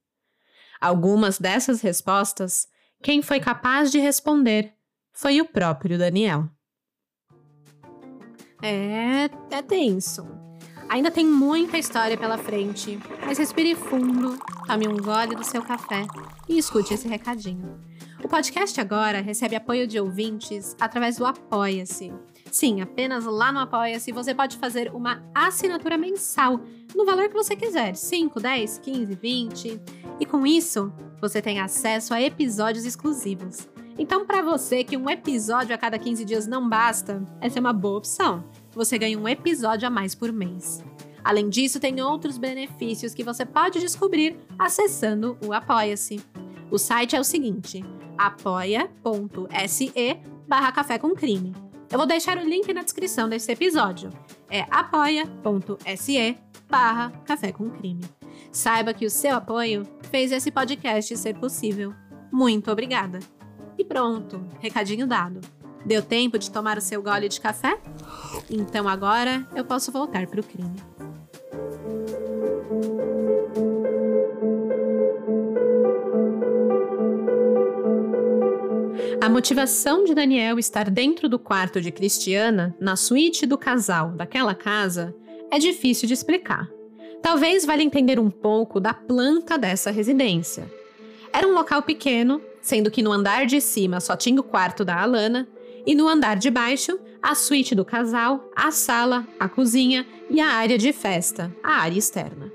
Algumas dessas respostas, quem foi capaz de responder foi o próprio Daniel. É, é tenso. Ainda tem muita história pela frente, mas respire fundo, tome um gole do seu café e escute esse recadinho. O podcast agora recebe apoio de ouvintes através do Apoia-se. Sim, apenas lá no Apoia-se você pode fazer uma assinatura mensal no valor que você quiser, 5, 10, 15, 20. E com isso, você tem acesso a episódios exclusivos. Então, para você que um episódio a cada 15 dias não basta, essa é uma boa opção você ganha um episódio a mais por mês. Além disso, tem outros benefícios que você pode descobrir acessando o Apoia-se. O site é o seguinte: apoia.se barra café com crime. Eu vou deixar o link na descrição desse episódio. É apoia.se barra café com crime. Saiba que o seu apoio fez esse podcast ser possível. Muito obrigada. E pronto, recadinho dado. Deu tempo de tomar o seu gole de café? Então agora eu posso voltar para o crime. A motivação de Daniel estar dentro do quarto de Cristiana, na suíte do casal daquela casa, é difícil de explicar. Talvez valha entender um pouco da planta dessa residência. Era um local pequeno, sendo que no andar de cima só tinha o quarto da Alana e no andar de baixo, a suíte do casal, a sala, a cozinha e a área de festa, a área externa.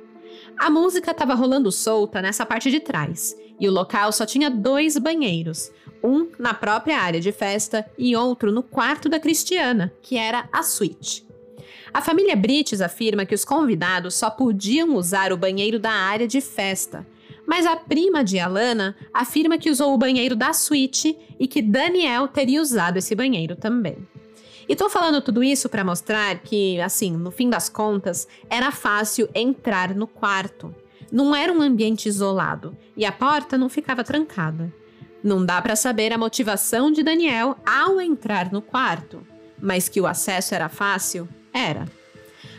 A música estava rolando solta nessa parte de trás, e o local só tinha dois banheiros, um na própria área de festa e outro no quarto da Cristiana, que era a suíte. A família Brites afirma que os convidados só podiam usar o banheiro da área de festa, Mas a prima de Alana afirma que usou o banheiro da suíte e que Daniel teria usado esse banheiro também. E tô falando tudo isso para mostrar que, assim, no fim das contas, era fácil entrar no quarto. Não era um ambiente isolado e a porta não ficava trancada. Não dá para saber a motivação de Daniel ao entrar no quarto, mas que o acesso era fácil, era.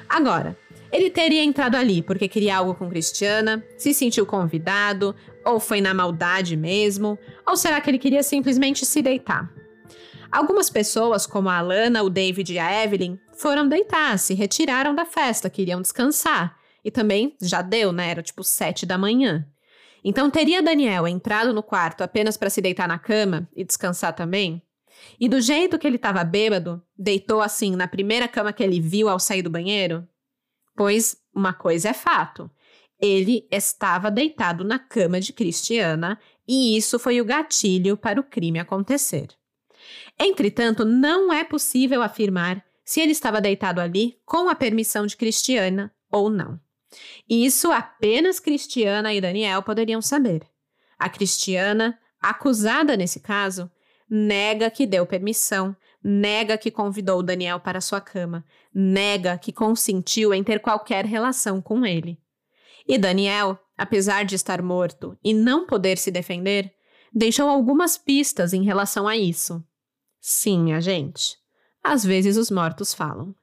Agora, ele teria entrado ali porque queria algo com Cristiana, se sentiu convidado, ou foi na maldade mesmo, ou será que ele queria simplesmente se deitar? Algumas pessoas, como a Alana, o David e a Evelyn, foram deitar, se retiraram da festa, queriam descansar. E também já deu, né? Era tipo sete da manhã. Então teria Daniel entrado no quarto apenas para se deitar na cama e descansar também? E do jeito que ele estava bêbado, deitou assim na primeira cama que ele viu ao sair do banheiro? Pois uma coisa é fato. Ele estava deitado na cama de Cristiana e isso foi o gatilho para o crime acontecer. Entretanto, não é possível afirmar se ele estava deitado ali com a permissão de Cristiana ou não. Isso apenas Cristiana e Daniel poderiam saber. A Cristiana, acusada nesse caso, nega que deu permissão, nega que convidou Daniel para sua cama, nega que consentiu em ter qualquer relação com ele. E Daniel, apesar de estar morto e não poder se defender, deixou algumas pistas em relação a isso. Sim, minha gente, às vezes os mortos falam.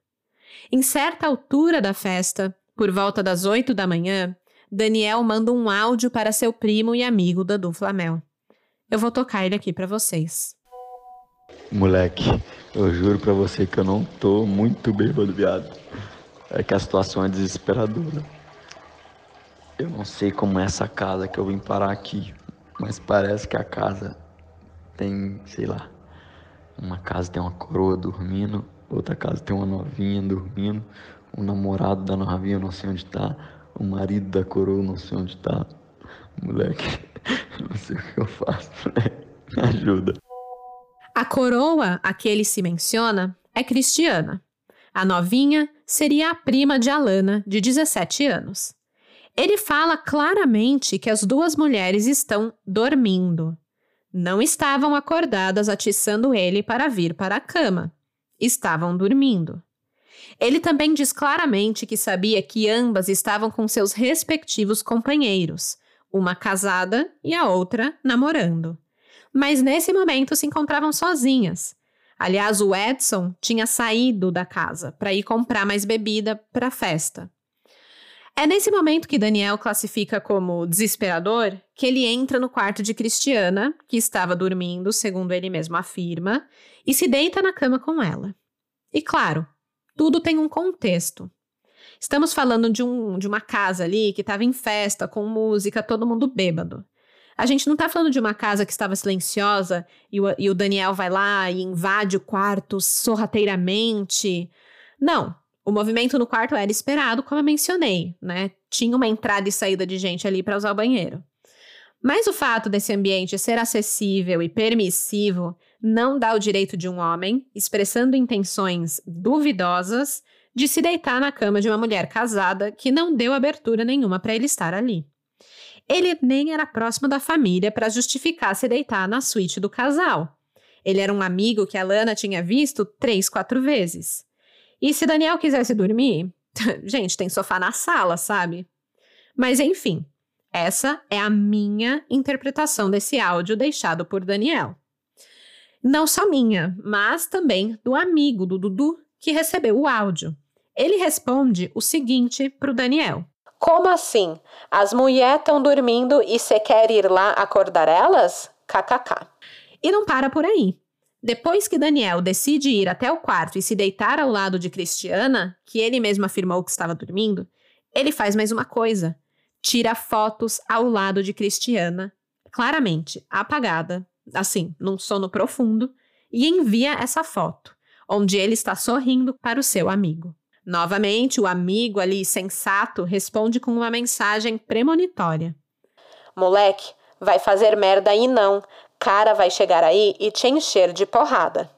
Em certa altura da festa, por volta das oito da manhã, Daniel manda um áudio para seu primo e amigo Dadu Flamel. Eu vou tocar ele aqui para vocês. Moleque, eu juro pra você que eu não tô muito bêbado, viado. É que a situação é desesperadora. Eu não sei como é essa casa que eu vim parar aqui, mas parece que a casa tem, sei lá, uma casa tem uma coroa dormindo, outra casa tem uma novinha dormindo, o namorado da novinha eu não sei onde tá, o marido da coroa eu não sei onde tá. Moleque, (laughs) não sei o que eu faço, (laughs) moleque. Me ajuda. A coroa a que ele se menciona é Cristiana. A novinha seria a prima de Alana, de 17 anos. Ele fala claramente que as duas mulheres estão dormindo. Não estavam acordadas atiçando ele para vir para a cama. Estavam dormindo. Ele também diz claramente que sabia que ambas estavam com seus respectivos companheiros, uma casada e a outra namorando mas nesse momento se encontravam sozinhas. Aliás, o Edson tinha saído da casa para ir comprar mais bebida para a festa. É nesse momento que Daniel classifica como desesperador que ele entra no quarto de Cristiana, que estava dormindo, segundo ele mesmo afirma, e se deita na cama com ela. E claro, tudo tem um contexto. Estamos falando de, um, de uma casa ali que estava em festa, com música, todo mundo bêbado. A gente não tá falando de uma casa que estava silenciosa e o, e o Daniel vai lá e invade o quarto sorrateiramente. Não. O movimento no quarto era esperado, como eu mencionei, né? Tinha uma entrada e saída de gente ali para usar o banheiro. Mas o fato desse ambiente ser acessível e permissivo não dá o direito de um homem, expressando intenções duvidosas, de se deitar na cama de uma mulher casada que não deu abertura nenhuma para ele estar ali. Ele nem era próximo da família para justificar se deitar na suíte do casal. Ele era um amigo que a Lana tinha visto três, quatro vezes. E se Daniel quisesse dormir, (laughs) gente, tem sofá na sala, sabe? Mas enfim, essa é a minha interpretação desse áudio deixado por Daniel. Não só minha, mas também do amigo do Dudu que recebeu o áudio. Ele responde o seguinte para o Daniel: como assim? As mulheres estão dormindo e você quer ir lá acordar elas? KKK. E não para por aí. Depois que Daniel decide ir até o quarto e se deitar ao lado de Cristiana, que ele mesmo afirmou que estava dormindo, ele faz mais uma coisa: tira fotos ao lado de Cristiana, claramente apagada, assim, num sono profundo, e envia essa foto, onde ele está sorrindo para o seu amigo. Novamente, o amigo ali sensato responde com uma mensagem premonitória: Moleque, vai fazer merda aí não. Cara vai chegar aí e te encher de porrada.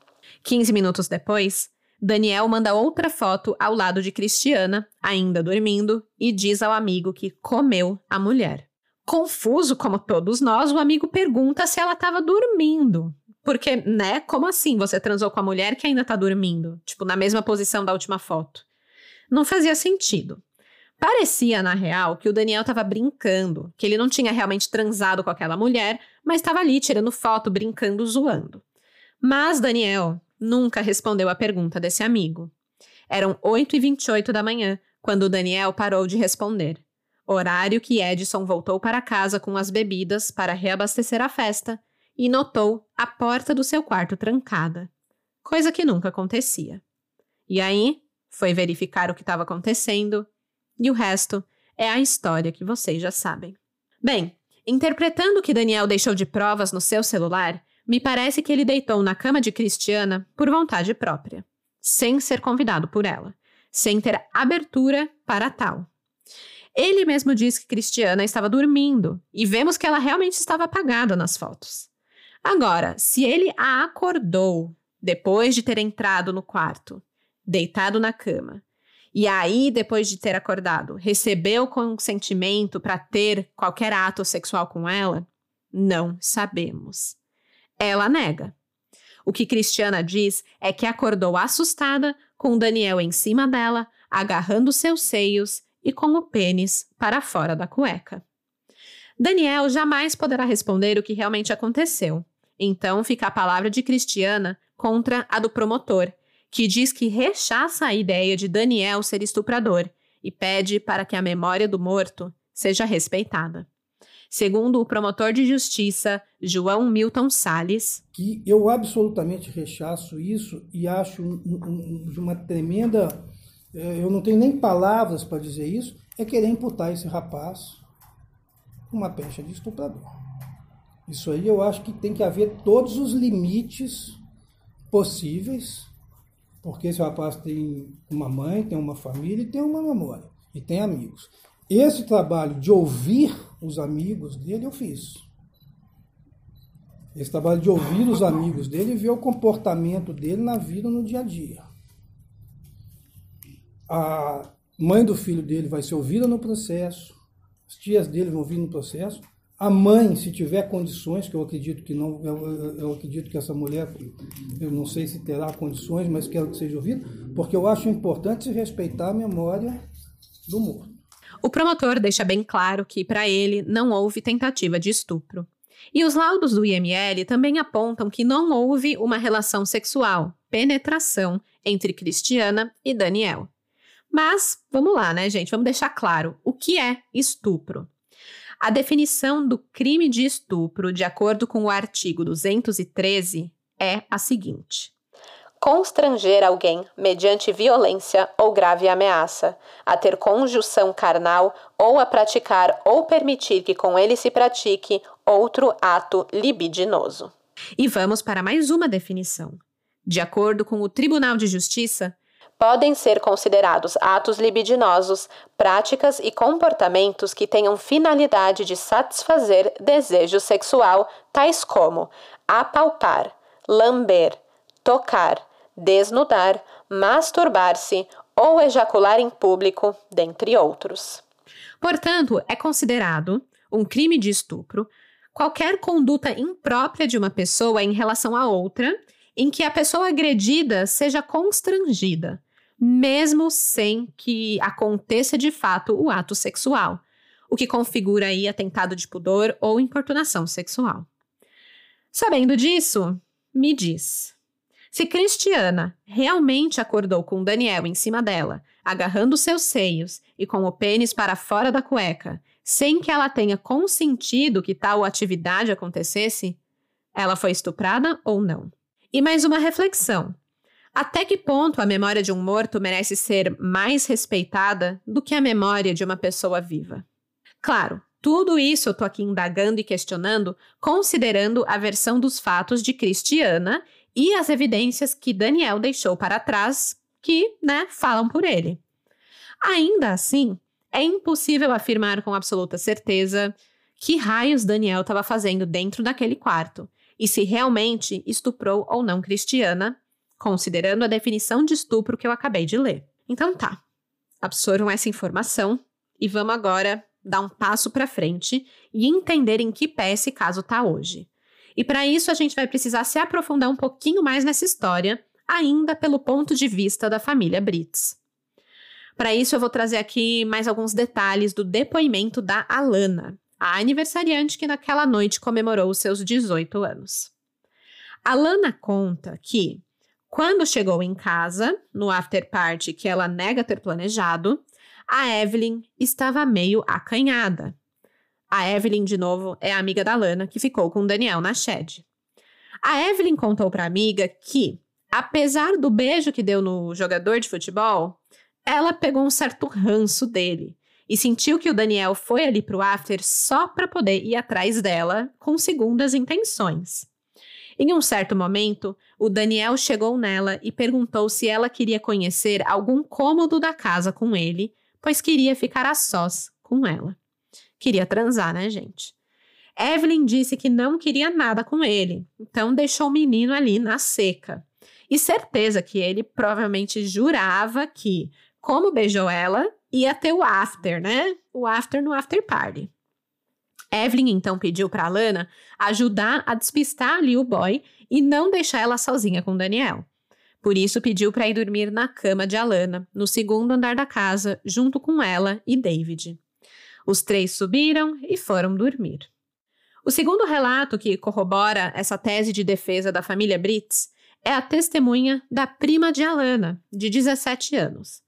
15 minutos depois, Daniel manda outra foto ao lado de Cristiana, ainda dormindo, e diz ao amigo que comeu a mulher. Confuso como todos nós, o amigo pergunta se ela estava dormindo. Porque, né? Como assim você transou com a mulher que ainda tá dormindo? Tipo, na mesma posição da última foto. Não fazia sentido. Parecia, na real, que o Daniel estava brincando, que ele não tinha realmente transado com aquela mulher, mas estava ali tirando foto, brincando, zoando. Mas Daniel nunca respondeu a pergunta desse amigo. Eram 8h28 da manhã quando o Daniel parou de responder. Horário que Edson voltou para casa com as bebidas para reabastecer a festa e notou a porta do seu quarto trancada, coisa que nunca acontecia. E aí, foi verificar o que estava acontecendo, e o resto é a história que vocês já sabem. Bem, interpretando que Daniel deixou de provas no seu celular, me parece que ele deitou na cama de Cristiana por vontade própria, sem ser convidado por ela, sem ter abertura para tal. Ele mesmo disse que Cristiana estava dormindo e vemos que ela realmente estava apagada nas fotos. Agora, se ele a acordou depois de ter entrado no quarto, deitado na cama, e aí, depois de ter acordado, recebeu consentimento para ter qualquer ato sexual com ela? Não sabemos. Ela nega. O que Cristiana diz é que acordou assustada, com Daniel em cima dela, agarrando seus seios e com o pênis para fora da cueca. Daniel jamais poderá responder o que realmente aconteceu. Então fica a palavra de Cristiana contra a do promotor, que diz que rechaça a ideia de Daniel ser estuprador e pede para que a memória do morto seja respeitada. Segundo o promotor de justiça João Milton Sales, que eu absolutamente rechaço isso e acho um, uma tremenda, eh, eu não tenho nem palavras para dizer isso, é querer imputar esse rapaz uma pecha de estuprador. Isso aí eu acho que tem que haver todos os limites possíveis, porque esse rapaz tem uma mãe, tem uma família e tem uma memória, e tem amigos. Esse trabalho de ouvir os amigos dele eu fiz. Esse trabalho de ouvir os amigos dele e ver o comportamento dele na vida no dia a dia. A mãe do filho dele vai ser ouvida no processo, as tias dele vão vir no processo, a mãe, se tiver condições, que eu acredito que não, eu, eu, acredito que essa mulher, eu não sei se terá condições, mas quero que seja ouvida, porque eu acho importante respeitar a memória do morto. O promotor deixa bem claro que, para ele, não houve tentativa de estupro. E os laudos do IML também apontam que não houve uma relação sexual, penetração, entre Cristiana e Daniel. Mas, vamos lá, né, gente? Vamos deixar claro o que é estupro. A definição do crime de estupro, de acordo com o artigo 213, é a seguinte: constranger alguém mediante violência ou grave ameaça, a ter conjunção carnal ou a praticar ou permitir que com ele se pratique outro ato libidinoso. E vamos para mais uma definição. De acordo com o Tribunal de Justiça, podem ser considerados atos libidinosos, práticas e comportamentos que tenham finalidade de satisfazer desejo sexual, tais como apalpar, lamber, tocar, desnudar, masturbar-se ou ejacular em público, dentre outros. Portanto, é considerado um crime de estupro qualquer conduta imprópria de uma pessoa em relação a outra em que a pessoa agredida seja constrangida, mesmo sem que aconteça de fato o ato sexual, o que configura aí atentado de pudor ou importunação sexual. Sabendo disso, me diz: se Cristiana realmente acordou com Daniel em cima dela, agarrando seus seios e com o pênis para fora da cueca, sem que ela tenha consentido que tal atividade acontecesse, ela foi estuprada ou não? E mais uma reflexão. Até que ponto a memória de um morto merece ser mais respeitada do que a memória de uma pessoa viva? Claro, tudo isso eu tô aqui indagando e questionando, considerando a versão dos fatos de Cristiana e as evidências que Daniel deixou para trás, que, né, falam por ele. Ainda assim, é impossível afirmar com absoluta certeza que raios Daniel estava fazendo dentro daquele quarto e se realmente estuprou ou não Cristiana considerando a definição de estupro que eu acabei de ler. Então tá, absorvam essa informação e vamos agora dar um passo para frente e entender em que pé esse caso está hoje. E para isso a gente vai precisar se aprofundar um pouquinho mais nessa história, ainda pelo ponto de vista da família Brits. Para isso eu vou trazer aqui mais alguns detalhes do depoimento da Alana, a aniversariante que naquela noite comemorou os seus 18 anos. Alana conta que, quando chegou em casa, no after party que ela nega ter planejado, a Evelyn estava meio acanhada. A Evelyn, de novo, é amiga da Lana que ficou com o Daniel na shed. A Evelyn contou para a amiga que, apesar do beijo que deu no jogador de futebol, ela pegou um certo ranço dele e sentiu que o Daniel foi ali pro after só para poder ir atrás dela com segundas intenções. Em um certo momento, o Daniel chegou nela e perguntou se ela queria conhecer algum cômodo da casa com ele, pois queria ficar a sós com ela. Queria transar, né, gente? Evelyn disse que não queria nada com ele, então deixou o menino ali na seca. E certeza que ele provavelmente jurava que, como beijou ela, ia ter o after, né? O after no after party. Evelyn então pediu para Lana ajudar a despistar ali o boy e não deixar ela sozinha com Daniel. Por isso pediu para ir dormir na cama de Alana, no segundo andar da casa, junto com ela e David. Os três subiram e foram dormir. O segundo relato que corrobora essa tese de defesa da família Brits é a testemunha da prima de Alana, de 17 anos.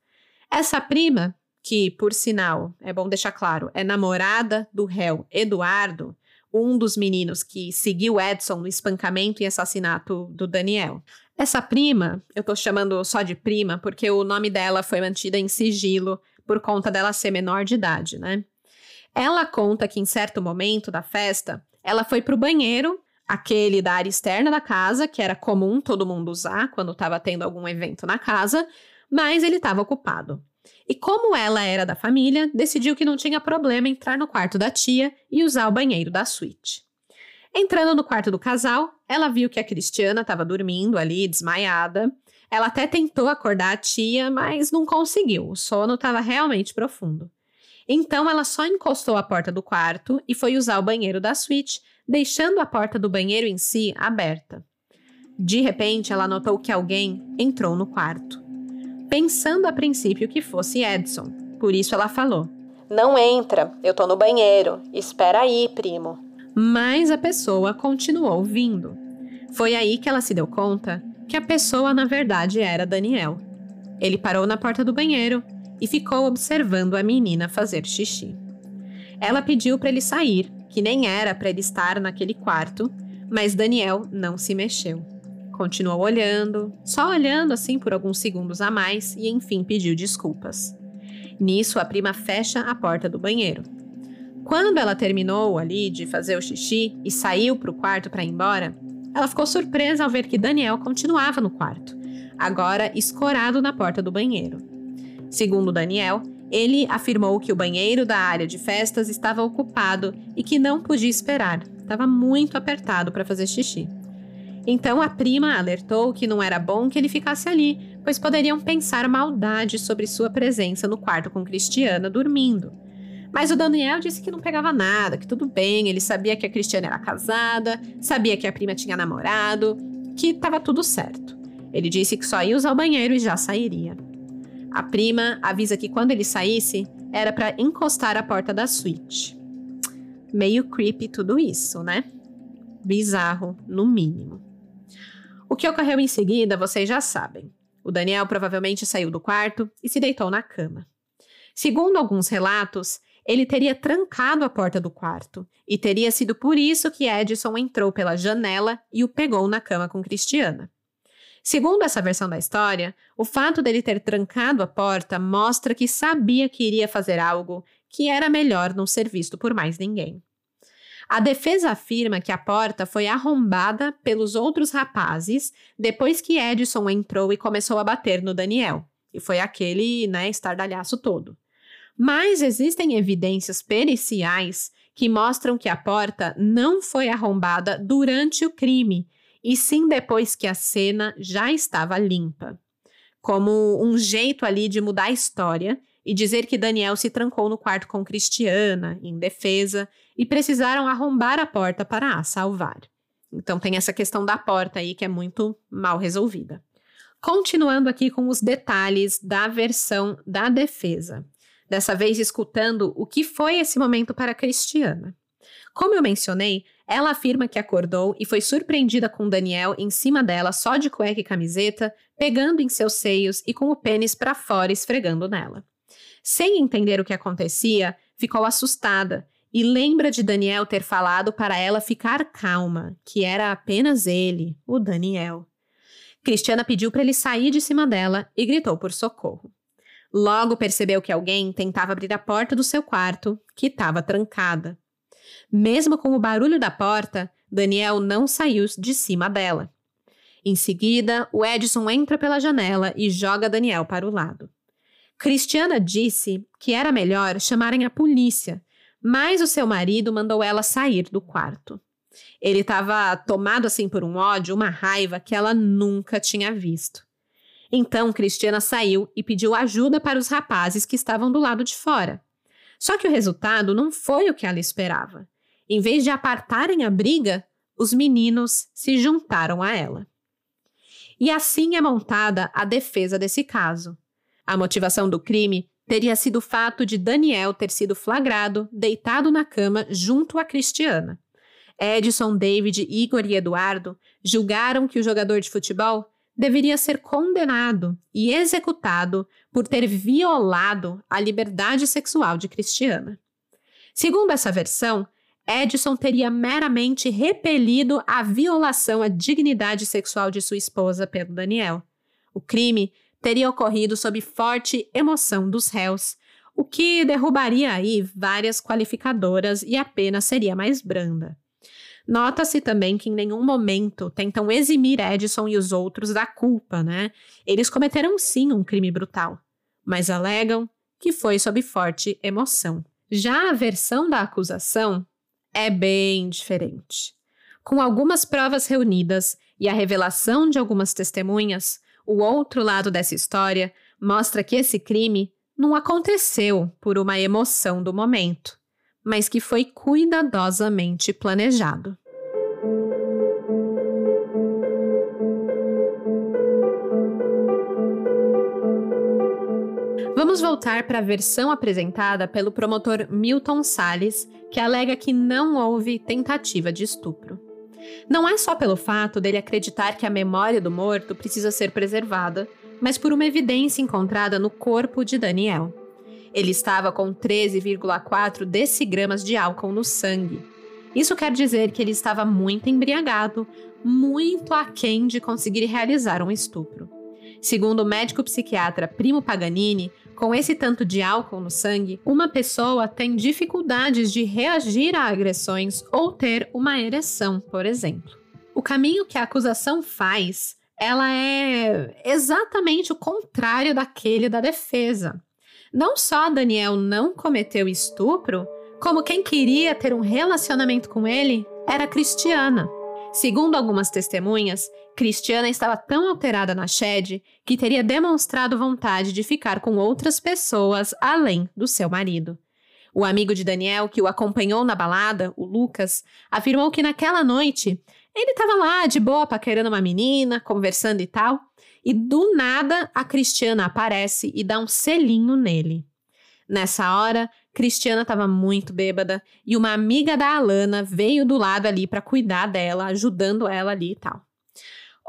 Essa prima que, por sinal, é bom deixar claro, é namorada do réu Eduardo, um dos meninos que seguiu Edson no espancamento e assassinato do Daniel. Essa prima, eu tô chamando só de prima porque o nome dela foi mantida em sigilo por conta dela ser menor de idade, né? Ela conta que em certo momento da festa, ela foi pro banheiro, aquele da área externa da casa, que era comum todo mundo usar quando estava tendo algum evento na casa, mas ele estava ocupado. E como ela era da família, decidiu que não tinha problema entrar no quarto da tia e usar o banheiro da suíte. Entrando no quarto do casal, ela viu que a Cristiana estava dormindo ali, desmaiada. Ela até tentou acordar a tia, mas não conseguiu. O sono estava realmente profundo. Então ela só encostou a porta do quarto e foi usar o banheiro da suíte, deixando a porta do banheiro em si aberta. De repente, ela notou que alguém entrou no quarto pensando a princípio que fosse Edson. Por isso ela falou: Não entra, eu tô no banheiro. Espera aí, primo. Mas a pessoa continuou vindo. Foi aí que ela se deu conta que a pessoa na verdade era Daniel. Ele parou na porta do banheiro e ficou observando a menina fazer xixi. Ela pediu para ele sair, que nem era para ele estar naquele quarto, mas Daniel não se mexeu. Continuou olhando, só olhando assim por alguns segundos a mais e enfim pediu desculpas. Nisso, a prima fecha a porta do banheiro. Quando ela terminou ali de fazer o xixi e saiu para o quarto para ir embora, ela ficou surpresa ao ver que Daniel continuava no quarto, agora escorado na porta do banheiro. Segundo Daniel, ele afirmou que o banheiro da área de festas estava ocupado e que não podia esperar, estava muito apertado para fazer xixi. Então a prima alertou que não era bom que ele ficasse ali, pois poderiam pensar maldade sobre sua presença no quarto com Cristiana dormindo. Mas o Daniel disse que não pegava nada, que tudo bem, ele sabia que a Cristiana era casada, sabia que a prima tinha namorado, que estava tudo certo. Ele disse que só ia usar o banheiro e já sairia. A prima avisa que quando ele saísse, era para encostar a porta da suíte. Meio creepy tudo isso, né? Bizarro, no mínimo. O que ocorreu em seguida, vocês já sabem. O Daniel provavelmente saiu do quarto e se deitou na cama. Segundo alguns relatos, ele teria trancado a porta do quarto e teria sido por isso que Edson entrou pela janela e o pegou na cama com Cristiana. Segundo essa versão da história, o fato dele ter trancado a porta mostra que sabia que iria fazer algo que era melhor não ser visto por mais ninguém. A defesa afirma que a porta foi arrombada pelos outros rapazes depois que Edson entrou e começou a bater no Daniel. E foi aquele, né, estardalhaço todo. Mas existem evidências periciais que mostram que a porta não foi arrombada durante o crime, e sim depois que a cena já estava limpa. Como um jeito ali de mudar a história e dizer que Daniel se trancou no quarto com Cristiana, em defesa, e precisaram arrombar a porta para a salvar. Então tem essa questão da porta aí que é muito mal resolvida. Continuando aqui com os detalhes da versão da defesa. Dessa vez escutando o que foi esse momento para Cristiana. Como eu mencionei, ela afirma que acordou e foi surpreendida com Daniel em cima dela, só de cueca e camiseta, pegando em seus seios e com o pênis para fora esfregando nela. Sem entender o que acontecia, ficou assustada e lembra de Daniel ter falado para ela ficar calma, que era apenas ele, o Daniel. Cristiana pediu para ele sair de cima dela e gritou por socorro. Logo percebeu que alguém tentava abrir a porta do seu quarto, que estava trancada. Mesmo com o barulho da porta, Daniel não saiu de cima dela. Em seguida, o Edson entra pela janela e joga Daniel para o lado. Cristiana disse que era melhor chamarem a polícia, mas o seu marido mandou ela sair do quarto. Ele estava tomado assim por um ódio, uma raiva que ela nunca tinha visto. Então Cristiana saiu e pediu ajuda para os rapazes que estavam do lado de fora. Só que o resultado não foi o que ela esperava. Em vez de apartarem a briga, os meninos se juntaram a ela. E assim é montada a defesa desse caso. A motivação do crime teria sido o fato de Daniel ter sido flagrado deitado na cama junto a Cristiana. Edson, David, Igor e Eduardo julgaram que o jogador de futebol deveria ser condenado e executado por ter violado a liberdade sexual de Cristiana. Segundo essa versão, Edson teria meramente repelido a violação à dignidade sexual de sua esposa pelo Daniel. O crime teria ocorrido sob forte emoção dos réus, o que derrubaria aí várias qualificadoras e a pena seria mais branda. Nota-se também que em nenhum momento tentam eximir Edson e os outros da culpa, né? Eles cometeram sim um crime brutal, mas alegam que foi sob forte emoção. Já a versão da acusação é bem diferente. Com algumas provas reunidas e a revelação de algumas testemunhas, o outro lado dessa história mostra que esse crime não aconteceu por uma emoção do momento, mas que foi cuidadosamente planejado. Vamos voltar para a versão apresentada pelo promotor Milton Salles, que alega que não houve tentativa de estupro. Não é só pelo fato dele acreditar que a memória do morto precisa ser preservada, mas por uma evidência encontrada no corpo de Daniel. Ele estava com 13,4 decigramas de álcool no sangue. Isso quer dizer que ele estava muito embriagado, muito aquém de conseguir realizar um estupro. Segundo o médico psiquiatra Primo Paganini, com esse tanto de álcool no sangue, uma pessoa tem dificuldades de reagir a agressões ou ter uma ereção, por exemplo. O caminho que a acusação faz, ela é exatamente o contrário daquele da defesa. Não só Daniel não cometeu estupro, como quem queria ter um relacionamento com ele era Cristiana. Segundo algumas testemunhas, Cristiana estava tão alterada na Shed que teria demonstrado vontade de ficar com outras pessoas além do seu marido. O amigo de Daniel, que o acompanhou na balada, o Lucas, afirmou que naquela noite ele estava lá de boa paquerando uma menina, conversando e tal, e do nada a Cristiana aparece e dá um selinho nele. Nessa hora, Cristiana estava muito bêbada e uma amiga da Alana veio do lado ali para cuidar dela, ajudando ela ali e tal.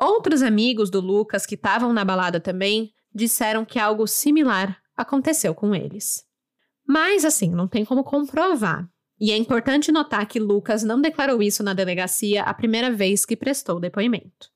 Outros amigos do Lucas que estavam na balada também disseram que algo similar aconteceu com eles. Mas assim, não tem como comprovar. E é importante notar que Lucas não declarou isso na delegacia a primeira vez que prestou depoimento.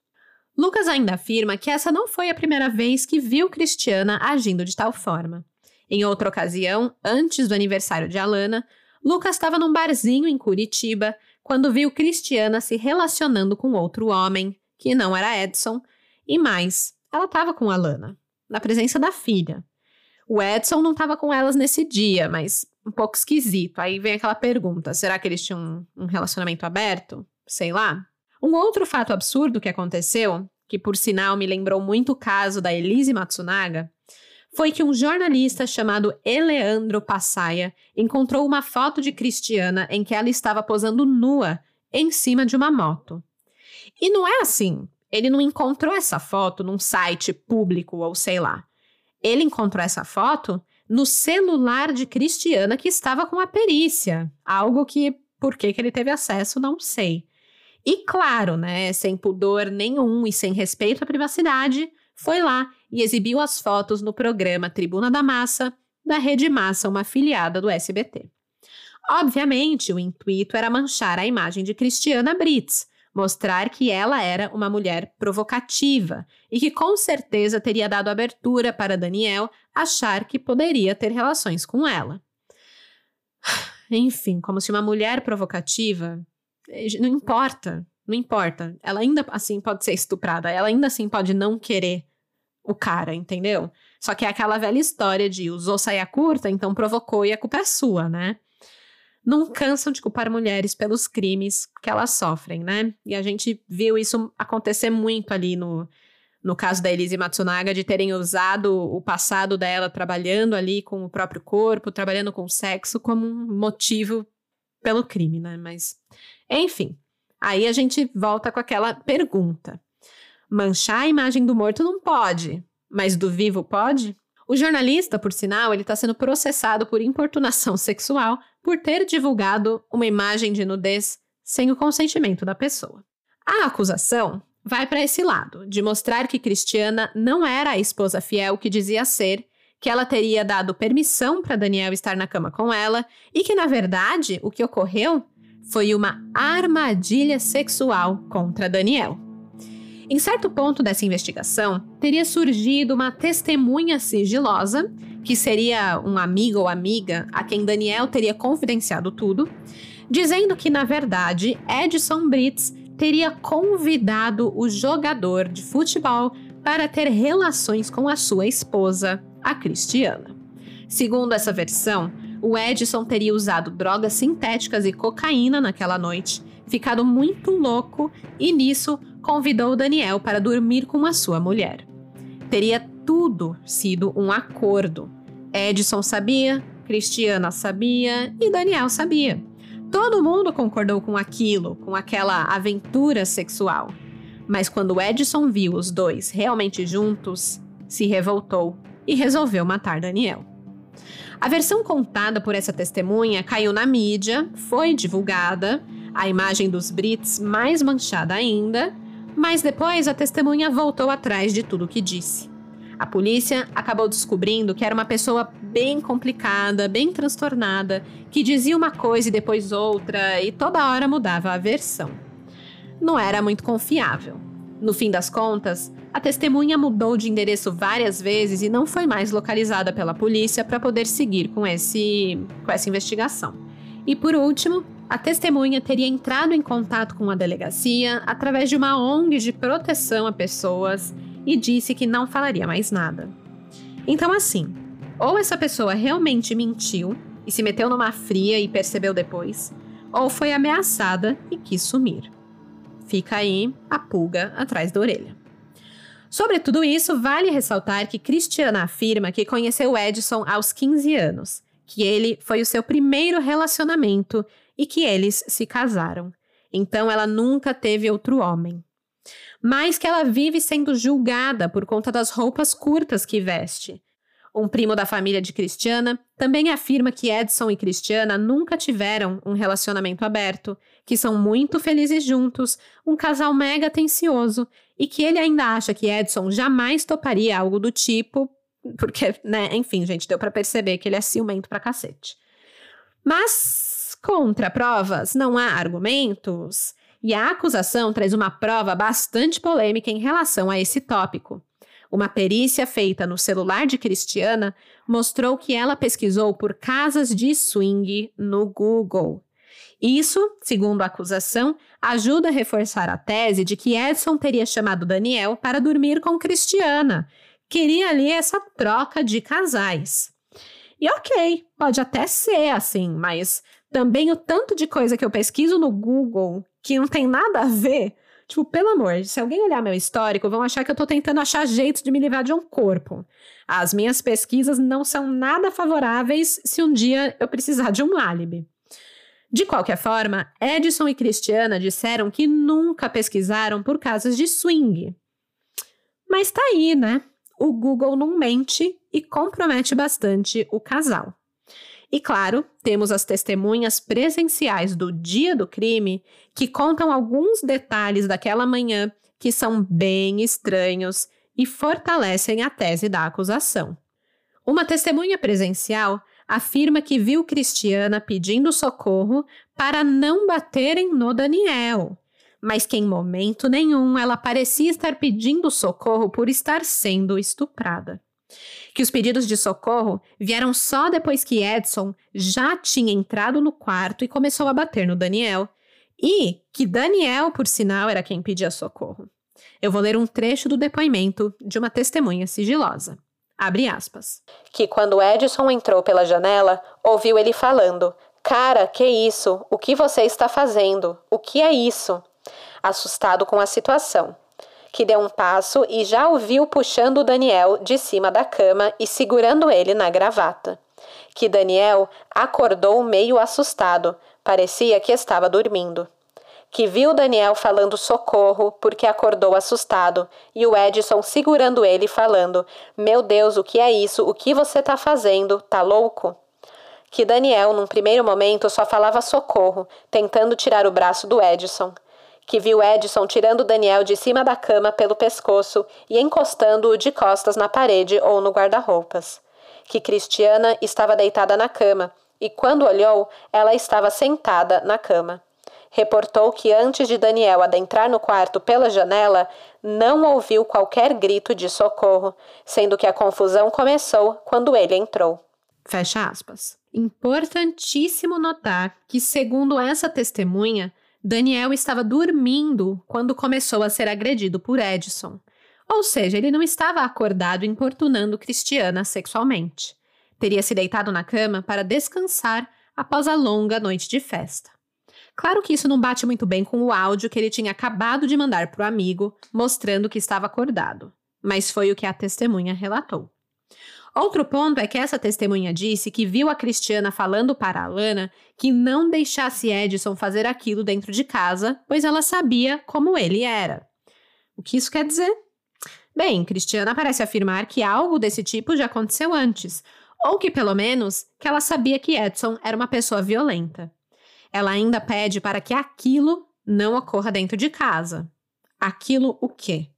Lucas ainda afirma que essa não foi a primeira vez que viu Cristiana agindo de tal forma. Em outra ocasião, antes do aniversário de Alana, Lucas estava num barzinho em Curitiba quando viu Cristiana se relacionando com outro homem, que não era Edson, e mais, ela estava com Alana, na presença da filha. O Edson não estava com elas nesse dia, mas um pouco esquisito. Aí vem aquela pergunta: será que eles tinham um relacionamento aberto? Sei lá. Um outro fato absurdo que aconteceu, que por sinal me lembrou muito o caso da Elise Matsunaga, foi que um jornalista chamado Eleandro Passaia encontrou uma foto de Cristiana em que ela estava posando nua em cima de uma moto. E não é assim. Ele não encontrou essa foto num site público ou sei lá. Ele encontrou essa foto no celular de Cristiana que estava com a perícia. Algo que, por que, que ele teve acesso, não sei. E claro, né, sem pudor nenhum e sem respeito à privacidade, foi lá e exibiu as fotos no programa Tribuna da Massa, da Rede Massa, uma afiliada do SBT. Obviamente, o intuito era manchar a imagem de Cristiana Brits, mostrar que ela era uma mulher provocativa e que com certeza teria dado abertura para Daniel achar que poderia ter relações com ela. (sighs) Enfim, como se uma mulher provocativa. Eh, não importa, não importa. Ela ainda assim pode ser estuprada, ela ainda assim pode não querer o cara, entendeu? Só que é aquela velha história de usou saia curta, então provocou e a culpa é sua, né? Não cansam de culpar mulheres pelos crimes que elas sofrem, né? E a gente viu isso acontecer muito ali no, no caso da Elise Matsunaga, de terem usado o passado dela trabalhando ali com o próprio corpo, trabalhando com o sexo como um motivo pelo crime, né? Mas, enfim, aí a gente volta com aquela pergunta. Manchar a imagem do morto não pode, mas do vivo pode? O jornalista, por sinal, ele está sendo processado por importunação sexual por ter divulgado uma imagem de nudez sem o consentimento da pessoa. A acusação vai para esse lado, de mostrar que Cristiana não era a esposa fiel que dizia ser, que ela teria dado permissão para Daniel estar na cama com ela e que, na verdade, o que ocorreu foi uma armadilha sexual contra Daniel. Em certo ponto dessa investigação, teria surgido uma testemunha sigilosa, que seria um amigo ou amiga a quem Daniel teria confidenciado tudo, dizendo que, na verdade, Edson Brits teria convidado o jogador de futebol para ter relações com a sua esposa, a Cristiana. Segundo essa versão, o Edson teria usado drogas sintéticas e cocaína naquela noite, ficado muito louco e nisso convidou Daniel para dormir com a sua mulher. Teria tudo sido um acordo. Edson sabia, Cristiana sabia e Daniel sabia. Todo mundo concordou com aquilo, com aquela aventura sexual. Mas quando Edson viu os dois realmente juntos, se revoltou e resolveu matar Daniel. A versão contada por essa testemunha caiu na mídia, foi divulgada, a imagem dos Brits mais manchada ainda, mas depois a testemunha voltou atrás de tudo o que disse. A polícia acabou descobrindo que era uma pessoa bem complicada, bem transtornada, que dizia uma coisa e depois outra e toda hora mudava a versão. Não era muito confiável. No fim das contas, a testemunha mudou de endereço várias vezes e não foi mais localizada pela polícia para poder seguir com, esse, com essa investigação. E por último, a testemunha teria entrado em contato com a delegacia através de uma ONG de proteção a pessoas e disse que não falaria mais nada. Então, assim, ou essa pessoa realmente mentiu e se meteu numa fria e percebeu depois, ou foi ameaçada e quis sumir. Fica aí a pulga atrás da orelha. Sobre tudo isso, vale ressaltar que Cristiana afirma que conheceu Edson aos 15 anos, que ele foi o seu primeiro relacionamento e que eles se casaram. Então ela nunca teve outro homem. Mas que ela vive sendo julgada por conta das roupas curtas que veste. Um primo da família de Cristiana também afirma que Edson e Cristiana nunca tiveram um relacionamento aberto, que são muito felizes juntos, um casal mega atencioso, e que ele ainda acha que Edson jamais toparia algo do tipo, porque, né, enfim, gente, deu para perceber que ele é ciumento pra cacete. Mas Contra provas, não há argumentos. E a acusação traz uma prova bastante polêmica em relação a esse tópico. Uma perícia feita no celular de Cristiana mostrou que ela pesquisou por casas de swing no Google. Isso, segundo a acusação, ajuda a reforçar a tese de que Edson teria chamado Daniel para dormir com Cristiana. Queria ali essa troca de casais. E ok, pode até ser assim, mas também o tanto de coisa que eu pesquiso no Google que não tem nada a ver Tipo, pelo amor, se alguém olhar meu histórico, vão achar que eu tô tentando achar jeitos de me livrar de um corpo. As minhas pesquisas não são nada favoráveis se um dia eu precisar de um álibi. De qualquer forma, Edison e Cristiana disseram que nunca pesquisaram por casos de swing. Mas tá aí, né? O Google não mente e compromete bastante o casal. E claro, temos as testemunhas presenciais do dia do crime que contam alguns detalhes daquela manhã que são bem estranhos e fortalecem a tese da acusação. Uma testemunha presencial afirma que viu Cristiana pedindo socorro para não baterem no Daniel, mas que em momento nenhum ela parecia estar pedindo socorro por estar sendo estuprada. Que os pedidos de socorro vieram só depois que Edson já tinha entrado no quarto e começou a bater no Daniel, e que Daniel, por sinal, era quem pedia socorro. Eu vou ler um trecho do depoimento de uma testemunha sigilosa. Abre aspas. Que quando Edson entrou pela janela, ouviu ele falando: Cara, que isso? O que você está fazendo? O que é isso? Assustado com a situação. Que deu um passo e já o viu puxando Daniel de cima da cama e segurando ele na gravata. Que Daniel acordou meio assustado, parecia que estava dormindo que viu Daniel falando socorro porque acordou assustado e o Edson segurando ele falando: Meu Deus, o que é isso? O que você tá fazendo? Tá louco? Que Daniel, num primeiro momento, só falava socorro, tentando tirar o braço do Edson. Que viu Edson tirando Daniel de cima da cama pelo pescoço e encostando-o de costas na parede ou no guarda-roupas. Que Cristiana estava deitada na cama e, quando olhou, ela estava sentada na cama reportou que antes de Daniel adentrar no quarto pela janela, não ouviu qualquer grito de socorro, sendo que a confusão começou quando ele entrou. Fecha aspas. Importantíssimo notar que, segundo essa testemunha, Daniel estava dormindo quando começou a ser agredido por Edson. Ou seja, ele não estava acordado importunando Cristiana sexualmente. Teria se deitado na cama para descansar após a longa noite de festa. Claro que isso não bate muito bem com o áudio que ele tinha acabado de mandar para o amigo, mostrando que estava acordado, mas foi o que a testemunha relatou. Outro ponto é que essa testemunha disse que viu a Cristiana falando para a Alana que não deixasse Edson fazer aquilo dentro de casa, pois ela sabia como ele era. O que isso quer dizer? Bem, Cristiana parece afirmar que algo desse tipo já aconteceu antes, ou que pelo menos que ela sabia que Edson era uma pessoa violenta. Ela ainda pede para que aquilo não ocorra dentro de casa. Aquilo o quê?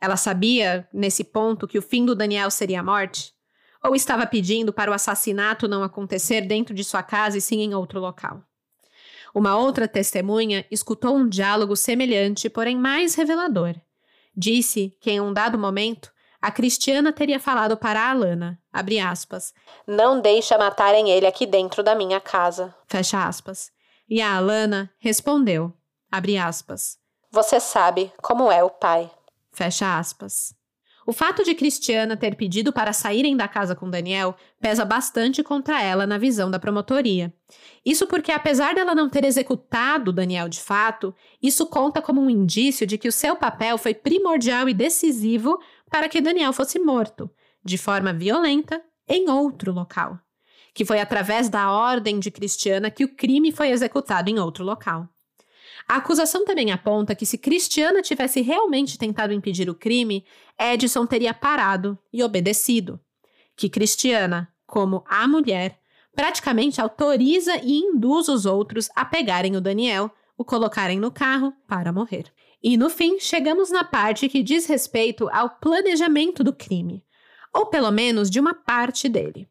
Ela sabia, nesse ponto, que o fim do Daniel seria a morte? Ou estava pedindo para o assassinato não acontecer dentro de sua casa e sim em outro local? Uma outra testemunha escutou um diálogo semelhante, porém mais revelador. Disse que, em um dado momento, a Cristiana teria falado para a Alana, abre aspas, não deixa matarem ele aqui dentro da minha casa. Fecha aspas. E a Alana respondeu, abre aspas, Você sabe como é o pai. Fecha aspas. O fato de Cristiana ter pedido para saírem da casa com Daniel pesa bastante contra ela na visão da promotoria. Isso porque, apesar dela não ter executado Daniel de fato, isso conta como um indício de que o seu papel foi primordial e decisivo para que Daniel fosse morto, de forma violenta, em outro local que foi através da ordem de Cristiana que o crime foi executado em outro local. A acusação também aponta que se Cristiana tivesse realmente tentado impedir o crime, Edson teria parado e obedecido. Que Cristiana, como a mulher, praticamente autoriza e induz os outros a pegarem o Daniel, o colocarem no carro para morrer. E no fim, chegamos na parte que diz respeito ao planejamento do crime, ou pelo menos de uma parte dele.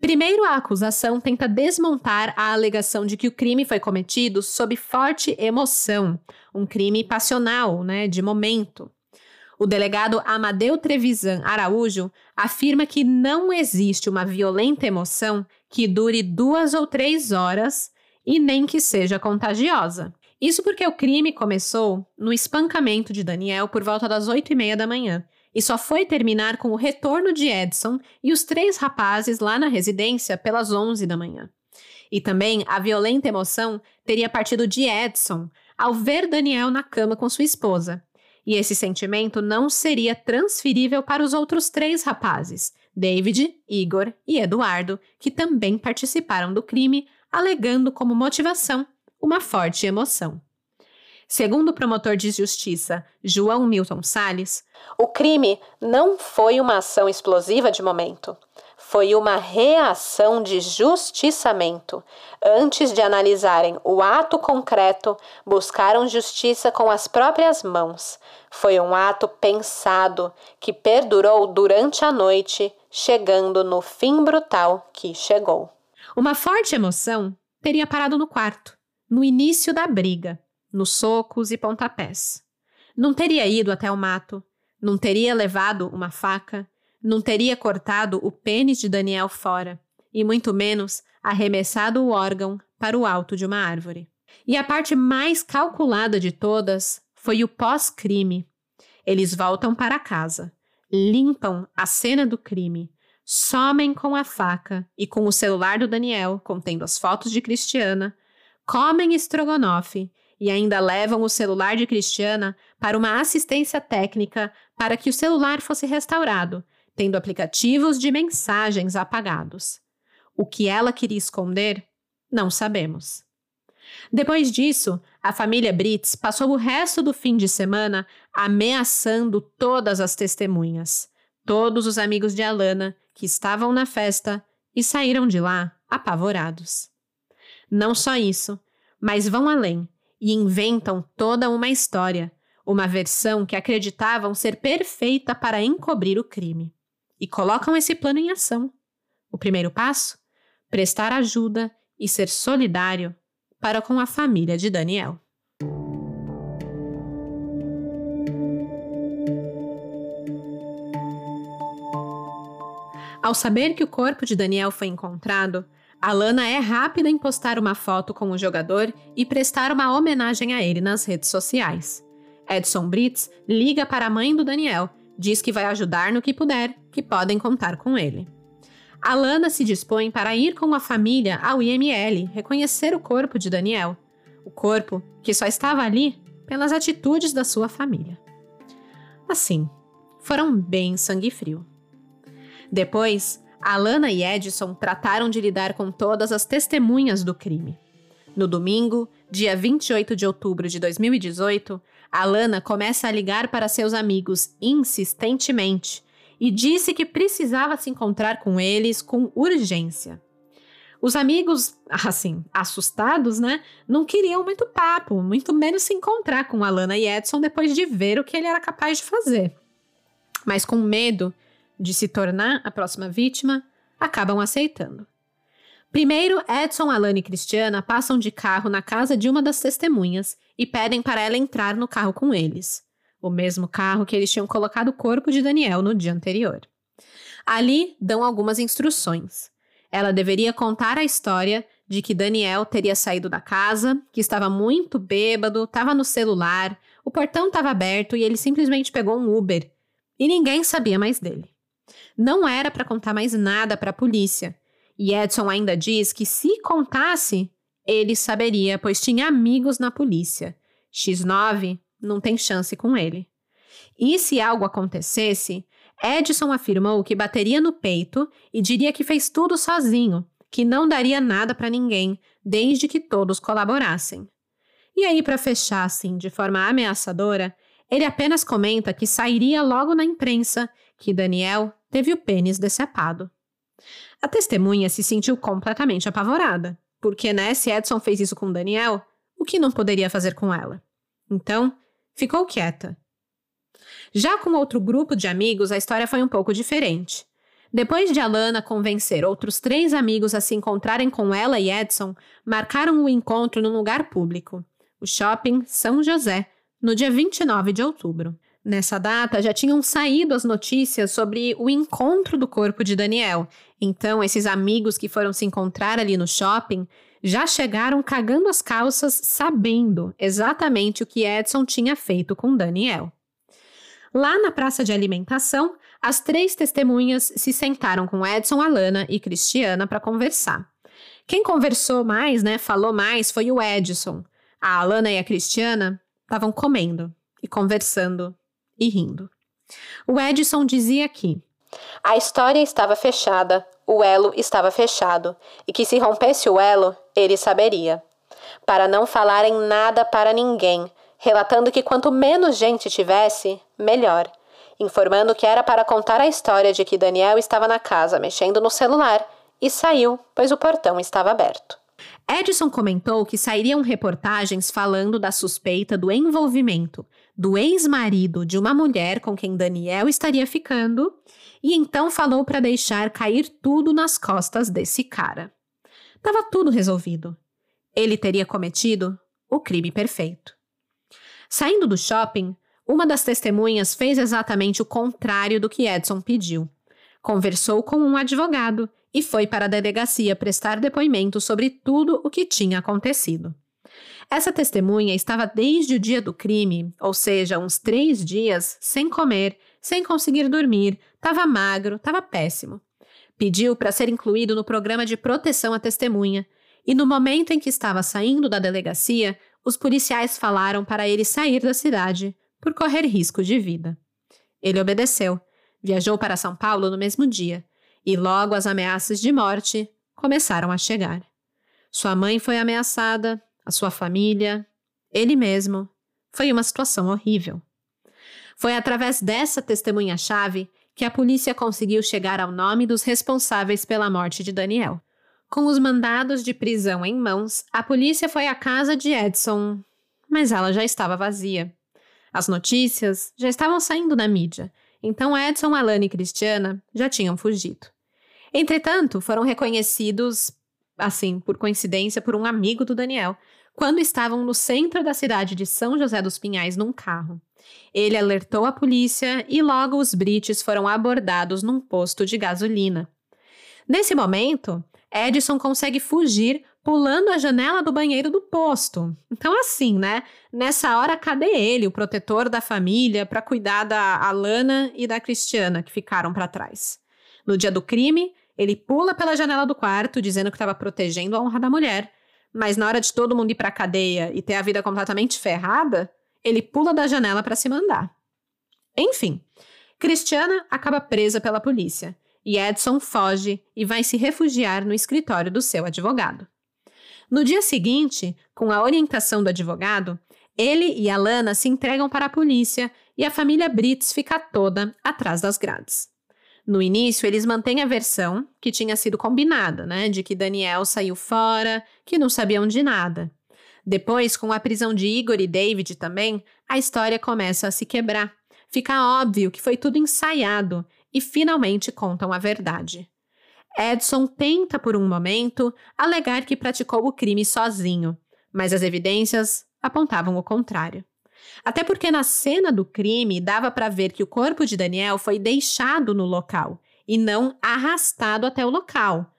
Primeiro, a acusação tenta desmontar a alegação de que o crime foi cometido sob forte emoção, um crime passional, né, de momento. O delegado Amadeu Trevisan Araújo afirma que não existe uma violenta emoção que dure duas ou três horas e nem que seja contagiosa. Isso porque o crime começou no espancamento de Daniel por volta das oito e meia da manhã e só foi terminar com o retorno de Edson e os três rapazes lá na residência pelas 11 da manhã. E também a violenta emoção teria partido de Edson ao ver Daniel na cama com sua esposa. E esse sentimento não seria transferível para os outros três rapazes, David, Igor e Eduardo, que também participaram do crime, alegando como motivação uma forte emoção. Segundo o promotor de justiça João Milton Salles, o crime não foi uma ação explosiva de momento. Foi uma reação de justiçamento. Antes de analisarem o ato concreto, buscaram justiça com as próprias mãos. Foi um ato pensado que perdurou durante a noite, chegando no fim brutal que chegou. Uma forte emoção teria parado no quarto, no início da briga nos socos e pontapés. Não teria ido até o mato, não teria levado uma faca, não teria cortado o pênis de Daniel fora, e muito menos arremessado o órgão para o alto de uma árvore. E a parte mais calculada de todas foi o pós-crime. Eles voltam para casa, limpam a cena do crime, somem com a faca e com o celular do Daniel contendo as fotos de Cristiana, comem estrogonofe e ainda levam o celular de Cristiana para uma assistência técnica para que o celular fosse restaurado, tendo aplicativos de mensagens apagados. O que ela queria esconder, não sabemos. Depois disso, a família Brits passou o resto do fim de semana ameaçando todas as testemunhas, todos os amigos de Alana que estavam na festa e saíram de lá apavorados. Não só isso, mas vão além e inventam toda uma história, uma versão que acreditavam ser perfeita para encobrir o crime. E colocam esse plano em ação. O primeiro passo? Prestar ajuda e ser solidário para com a família de Daniel. Ao saber que o corpo de Daniel foi encontrado, Alana é rápida em postar uma foto com o jogador e prestar uma homenagem a ele nas redes sociais. Edson Brits liga para a mãe do Daniel, diz que vai ajudar no que puder, que podem contar com ele. Alana se dispõe para ir com a família ao IML reconhecer o corpo de Daniel, o corpo que só estava ali pelas atitudes da sua família. Assim, foram bem sangue frio. Depois, Alana e Edson trataram de lidar com todas as testemunhas do crime. No domingo, dia 28 de outubro de 2018, Alana começa a ligar para seus amigos insistentemente e disse que precisava se encontrar com eles com urgência. Os amigos, assim, assustados, né, não queriam muito papo, muito menos se encontrar com Alana e Edson depois de ver o que ele era capaz de fazer. Mas com medo de se tornar a próxima vítima, acabam aceitando. Primeiro, Edson, Alane e Cristiana passam de carro na casa de uma das testemunhas e pedem para ela entrar no carro com eles, o mesmo carro que eles tinham colocado o corpo de Daniel no dia anterior. Ali dão algumas instruções. Ela deveria contar a história de que Daniel teria saído da casa, que estava muito bêbado, estava no celular, o portão estava aberto e ele simplesmente pegou um Uber. E ninguém sabia mais dele. Não era para contar mais nada para a polícia. E Edson ainda diz que se contasse, ele saberia, pois tinha amigos na polícia. X9 não tem chance com ele. E se algo acontecesse, Edson afirmou que bateria no peito e diria que fez tudo sozinho, que não daria nada para ninguém, desde que todos colaborassem. E aí, para fechar assim, de forma ameaçadora, ele apenas comenta que sairia logo na imprensa que Daniel teve o pênis decepado. A testemunha se sentiu completamente apavorada, porque, né, se Edson fez isso com Daniel, o que não poderia fazer com ela? Então, ficou quieta. Já com outro grupo de amigos, a história foi um pouco diferente. Depois de Alana convencer outros três amigos a se encontrarem com ela e Edson, marcaram o encontro num lugar público, o Shopping São José, no dia 29 de outubro. Nessa data já tinham saído as notícias sobre o encontro do corpo de Daniel. Então, esses amigos que foram se encontrar ali no shopping já chegaram cagando as calças, sabendo exatamente o que Edson tinha feito com Daniel. Lá na praça de alimentação, as três testemunhas se sentaram com Edson, Alana e Cristiana para conversar. Quem conversou mais, né, falou mais, foi o Edson. A Alana e a Cristiana estavam comendo e conversando e rindo. O Edson dizia que a história estava fechada, o elo estava fechado, e que se rompesse o elo, ele saberia. Para não falarem nada para ninguém, relatando que quanto menos gente tivesse, melhor, informando que era para contar a história de que Daniel estava na casa mexendo no celular e saiu, pois o portão estava aberto. Edson comentou que sairiam reportagens falando da suspeita do envolvimento do ex-marido de uma mulher com quem Daniel estaria ficando e então falou para deixar cair tudo nas costas desse cara. Tava tudo resolvido. Ele teria cometido o crime perfeito. Saindo do shopping, uma das testemunhas fez exatamente o contrário do que Edson pediu. Conversou com um advogado e foi para a delegacia prestar depoimento sobre tudo o que tinha acontecido. Essa testemunha estava desde o dia do crime, ou seja, uns três dias, sem comer, sem conseguir dormir, estava magro, estava péssimo. Pediu para ser incluído no programa de proteção à testemunha, e no momento em que estava saindo da delegacia, os policiais falaram para ele sair da cidade por correr risco de vida. Ele obedeceu, viajou para São Paulo no mesmo dia e logo as ameaças de morte começaram a chegar. Sua mãe foi ameaçada, a sua família, ele mesmo. Foi uma situação horrível. Foi através dessa testemunha-chave que a polícia conseguiu chegar ao nome dos responsáveis pela morte de Daniel. Com os mandados de prisão em mãos, a polícia foi à casa de Edson, mas ela já estava vazia. As notícias já estavam saindo na mídia, então Edson, Alana e Cristiana já tinham fugido. Entretanto, foram reconhecidos, assim, por coincidência, por um amigo do Daniel, quando estavam no centro da cidade de São José dos Pinhais num carro. Ele alertou a polícia e logo os brites foram abordados num posto de gasolina. Nesse momento, Edson consegue fugir pulando a janela do banheiro do posto. Então, assim, né? Nessa hora, cadê ele, o protetor da família, para cuidar da Alana e da Cristiana, que ficaram para trás? No dia do crime, ele pula pela janela do quarto, dizendo que estava protegendo a honra da mulher. Mas na hora de todo mundo ir para cadeia e ter a vida completamente ferrada, ele pula da janela para se mandar. Enfim, Cristiana acaba presa pela polícia e Edson foge e vai se refugiar no escritório do seu advogado. No dia seguinte, com a orientação do advogado, ele e Alana se entregam para a polícia e a família Brits fica toda atrás das grades. No início, eles mantêm a versão que tinha sido combinada, né? De que Daniel saiu fora, que não sabiam de nada. Depois, com a prisão de Igor e David também, a história começa a se quebrar. Fica óbvio que foi tudo ensaiado e finalmente contam a verdade. Edson tenta por um momento alegar que praticou o crime sozinho, mas as evidências apontavam o contrário. Até porque na cena do crime dava para ver que o corpo de Daniel foi deixado no local e não arrastado até o local.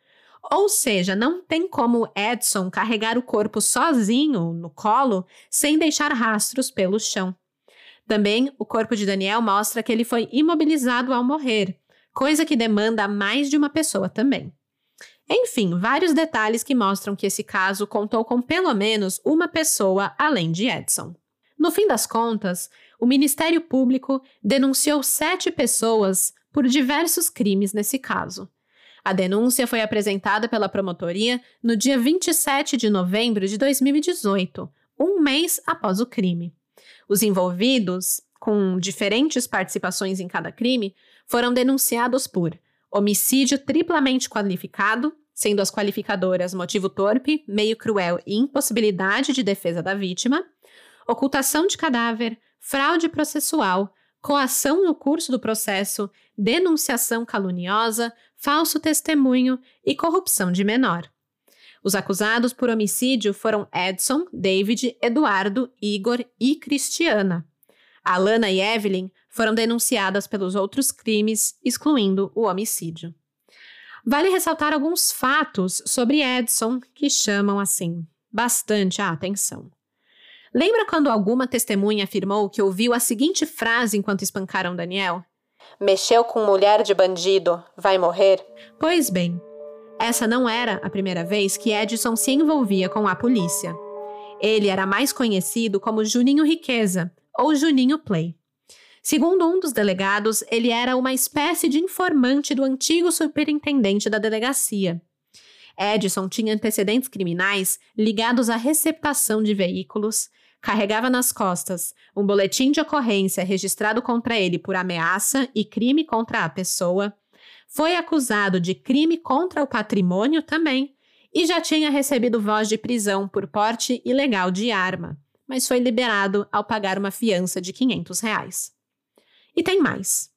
Ou seja, não tem como Edson carregar o corpo sozinho no colo sem deixar rastros pelo chão. Também o corpo de Daniel mostra que ele foi imobilizado ao morrer, coisa que demanda mais de uma pessoa também. Enfim, vários detalhes que mostram que esse caso contou com pelo menos uma pessoa além de Edson. No fim das contas, o Ministério Público denunciou sete pessoas por diversos crimes nesse caso. A denúncia foi apresentada pela promotoria no dia 27 de novembro de 2018, um mês após o crime. Os envolvidos, com diferentes participações em cada crime, foram denunciados por homicídio triplamente qualificado, sendo as qualificadoras motivo torpe, meio cruel e impossibilidade de defesa da vítima, ocultação de cadáver, fraude processual, coação no curso do processo, denunciação caluniosa, falso testemunho e corrupção de menor. Os acusados por homicídio foram Edson, David, Eduardo, Igor e Cristiana. Alana e Evelyn foram denunciadas pelos outros crimes, excluindo o homicídio. Vale ressaltar alguns fatos sobre Edson que chamam, assim, bastante a atenção. Lembra quando alguma testemunha afirmou que ouviu a seguinte frase enquanto espancaram Daniel? Mexeu com mulher de bandido, vai morrer? Pois bem, essa não era a primeira vez que Edson se envolvia com a polícia. Ele era mais conhecido como Juninho Riqueza ou Juninho Play. Segundo um dos delegados, ele era uma espécie de informante do antigo superintendente da delegacia. Edson tinha antecedentes criminais ligados à receptação de veículos, carregava nas costas um boletim de ocorrência registrado contra ele por ameaça e crime contra a pessoa, foi acusado de crime contra o patrimônio também e já tinha recebido voz de prisão por porte ilegal de arma, mas foi liberado ao pagar uma fiança de 500 reais. E tem mais.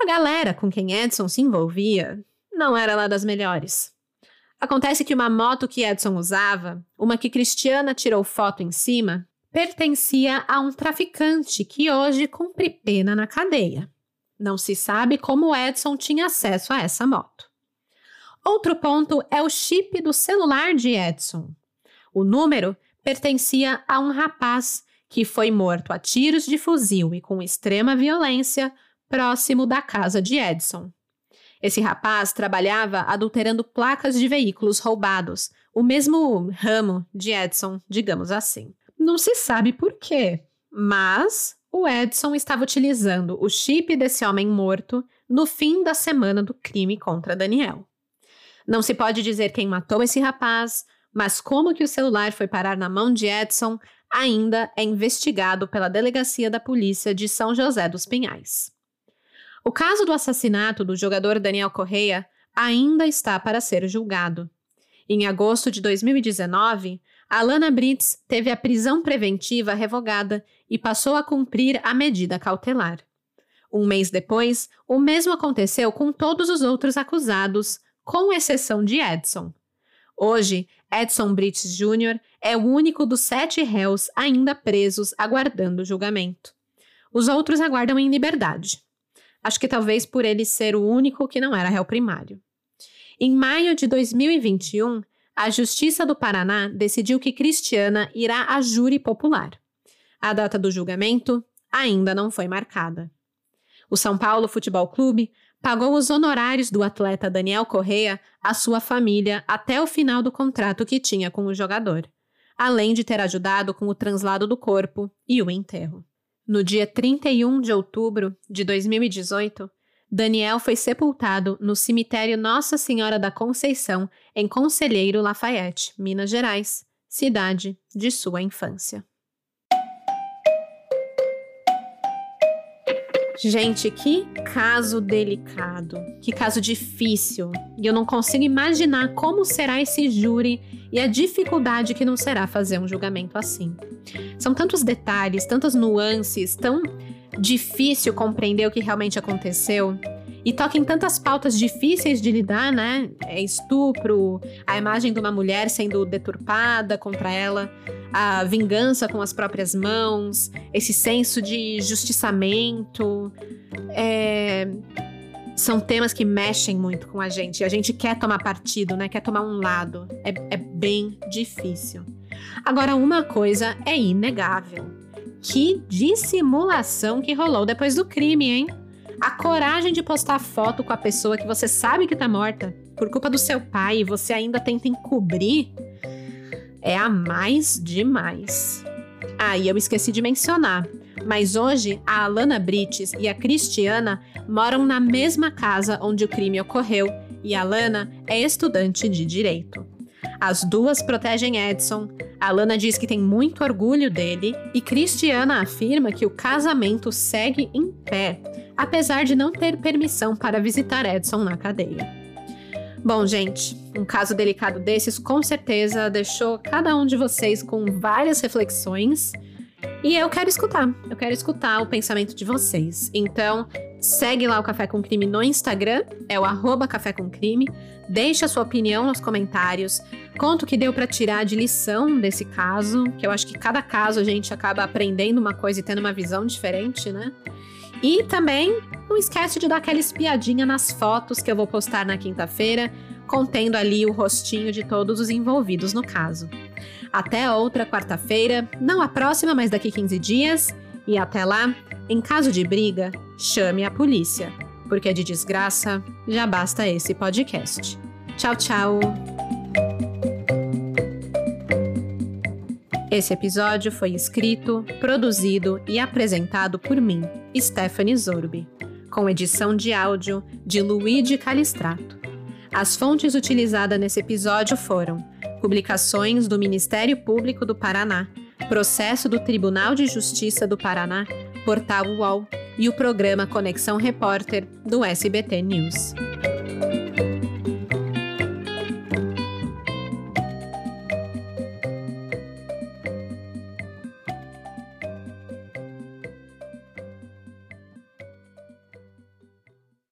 A galera com quem Edson se envolvia não era lá das melhores. Acontece que uma moto que Edson usava, uma que Cristiana tirou foto em cima, pertencia a um traficante que hoje cumpre pena na cadeia. Não se sabe como Edson tinha acesso a essa moto. Outro ponto é o chip do celular de Edson. O número pertencia a um rapaz que foi morto a tiros de fuzil e com extrema violência próximo da casa de Edson. Esse rapaz trabalhava adulterando placas de veículos roubados, o mesmo ramo de Edson, digamos assim. Não se sabe por quê, mas o Edson estava utilizando o chip desse homem morto no fim da semana do crime contra Daniel. Não se pode dizer quem matou esse rapaz, mas como que o celular foi parar na mão de Edson ainda é investigado pela Delegacia da Polícia de São José dos Pinhais. O caso do assassinato do jogador Daniel Correia ainda está para ser julgado. Em agosto de 2019, Alana Brits teve a prisão preventiva revogada e passou a cumprir a medida cautelar. Um mês depois, o mesmo aconteceu com todos os outros acusados, com exceção de Edson. Hoje, Edson Brits Jr. é o único dos sete réus ainda presos aguardando julgamento. Os outros aguardam em liberdade. Acho que talvez por ele ser o único que não era réu primário. Em maio de 2021, a Justiça do Paraná decidiu que Cristiana irá a júri popular. A data do julgamento ainda não foi marcada. O São Paulo Futebol Clube pagou os honorários do atleta Daniel Correa à sua família até o final do contrato que tinha com o jogador, além de ter ajudado com o translado do corpo e o enterro. No dia 31 de outubro de 2018, Daniel foi sepultado no cemitério Nossa Senhora da Conceição, em Conselheiro Lafayette, Minas Gerais, cidade de sua infância. Gente, que caso delicado, que caso difícil. E eu não consigo imaginar como será esse júri e a dificuldade que não será fazer um julgamento assim. São tantos detalhes, tantas nuances, tão difícil compreender o que realmente aconteceu. E toca em tantas pautas difíceis de lidar, né? É estupro, a imagem de uma mulher sendo deturpada contra ela, a vingança com as próprias mãos, esse senso de justiçamento. É... São temas que mexem muito com a gente. A gente quer tomar partido, né? Quer tomar um lado. É, é bem difícil. Agora, uma coisa é inegável. Que dissimulação que rolou depois do crime, hein? A coragem de postar foto com a pessoa que você sabe que tá morta por culpa do seu pai e você ainda tenta encobrir é a mais demais. Ah, e eu esqueci de mencionar, mas hoje a Alana Brites e a Cristiana moram na mesma casa onde o crime ocorreu e a Alana é estudante de direito. As duas protegem Edson. Alana diz que tem muito orgulho dele e Cristiana afirma que o casamento segue em pé apesar de não ter permissão para visitar Edson na cadeia. Bom, gente, um caso delicado desses com certeza deixou cada um de vocês com várias reflexões. E eu quero escutar, eu quero escutar o pensamento de vocês. Então, segue lá o Café com Crime no Instagram, é o arroba Café com Crime. Deixe a sua opinião nos comentários. Conta o que deu para tirar de lição desse caso, que eu acho que cada caso a gente acaba aprendendo uma coisa e tendo uma visão diferente, né? E também não esquece de dar aquela espiadinha nas fotos que eu vou postar na quinta-feira, contendo ali o rostinho de todos os envolvidos no caso. Até outra quarta-feira, não a próxima, mas daqui 15 dias. E até lá, em caso de briga, chame a polícia, porque de desgraça já basta esse podcast. Tchau, tchau! Esse episódio foi escrito, produzido e apresentado por mim, Stephanie Zorbi, com edição de áudio de Luigi Calistrato. As fontes utilizadas nesse episódio foram publicações do Ministério Público do Paraná, processo do Tribunal de Justiça do Paraná, portal UOL e o programa Conexão Repórter do SBT News.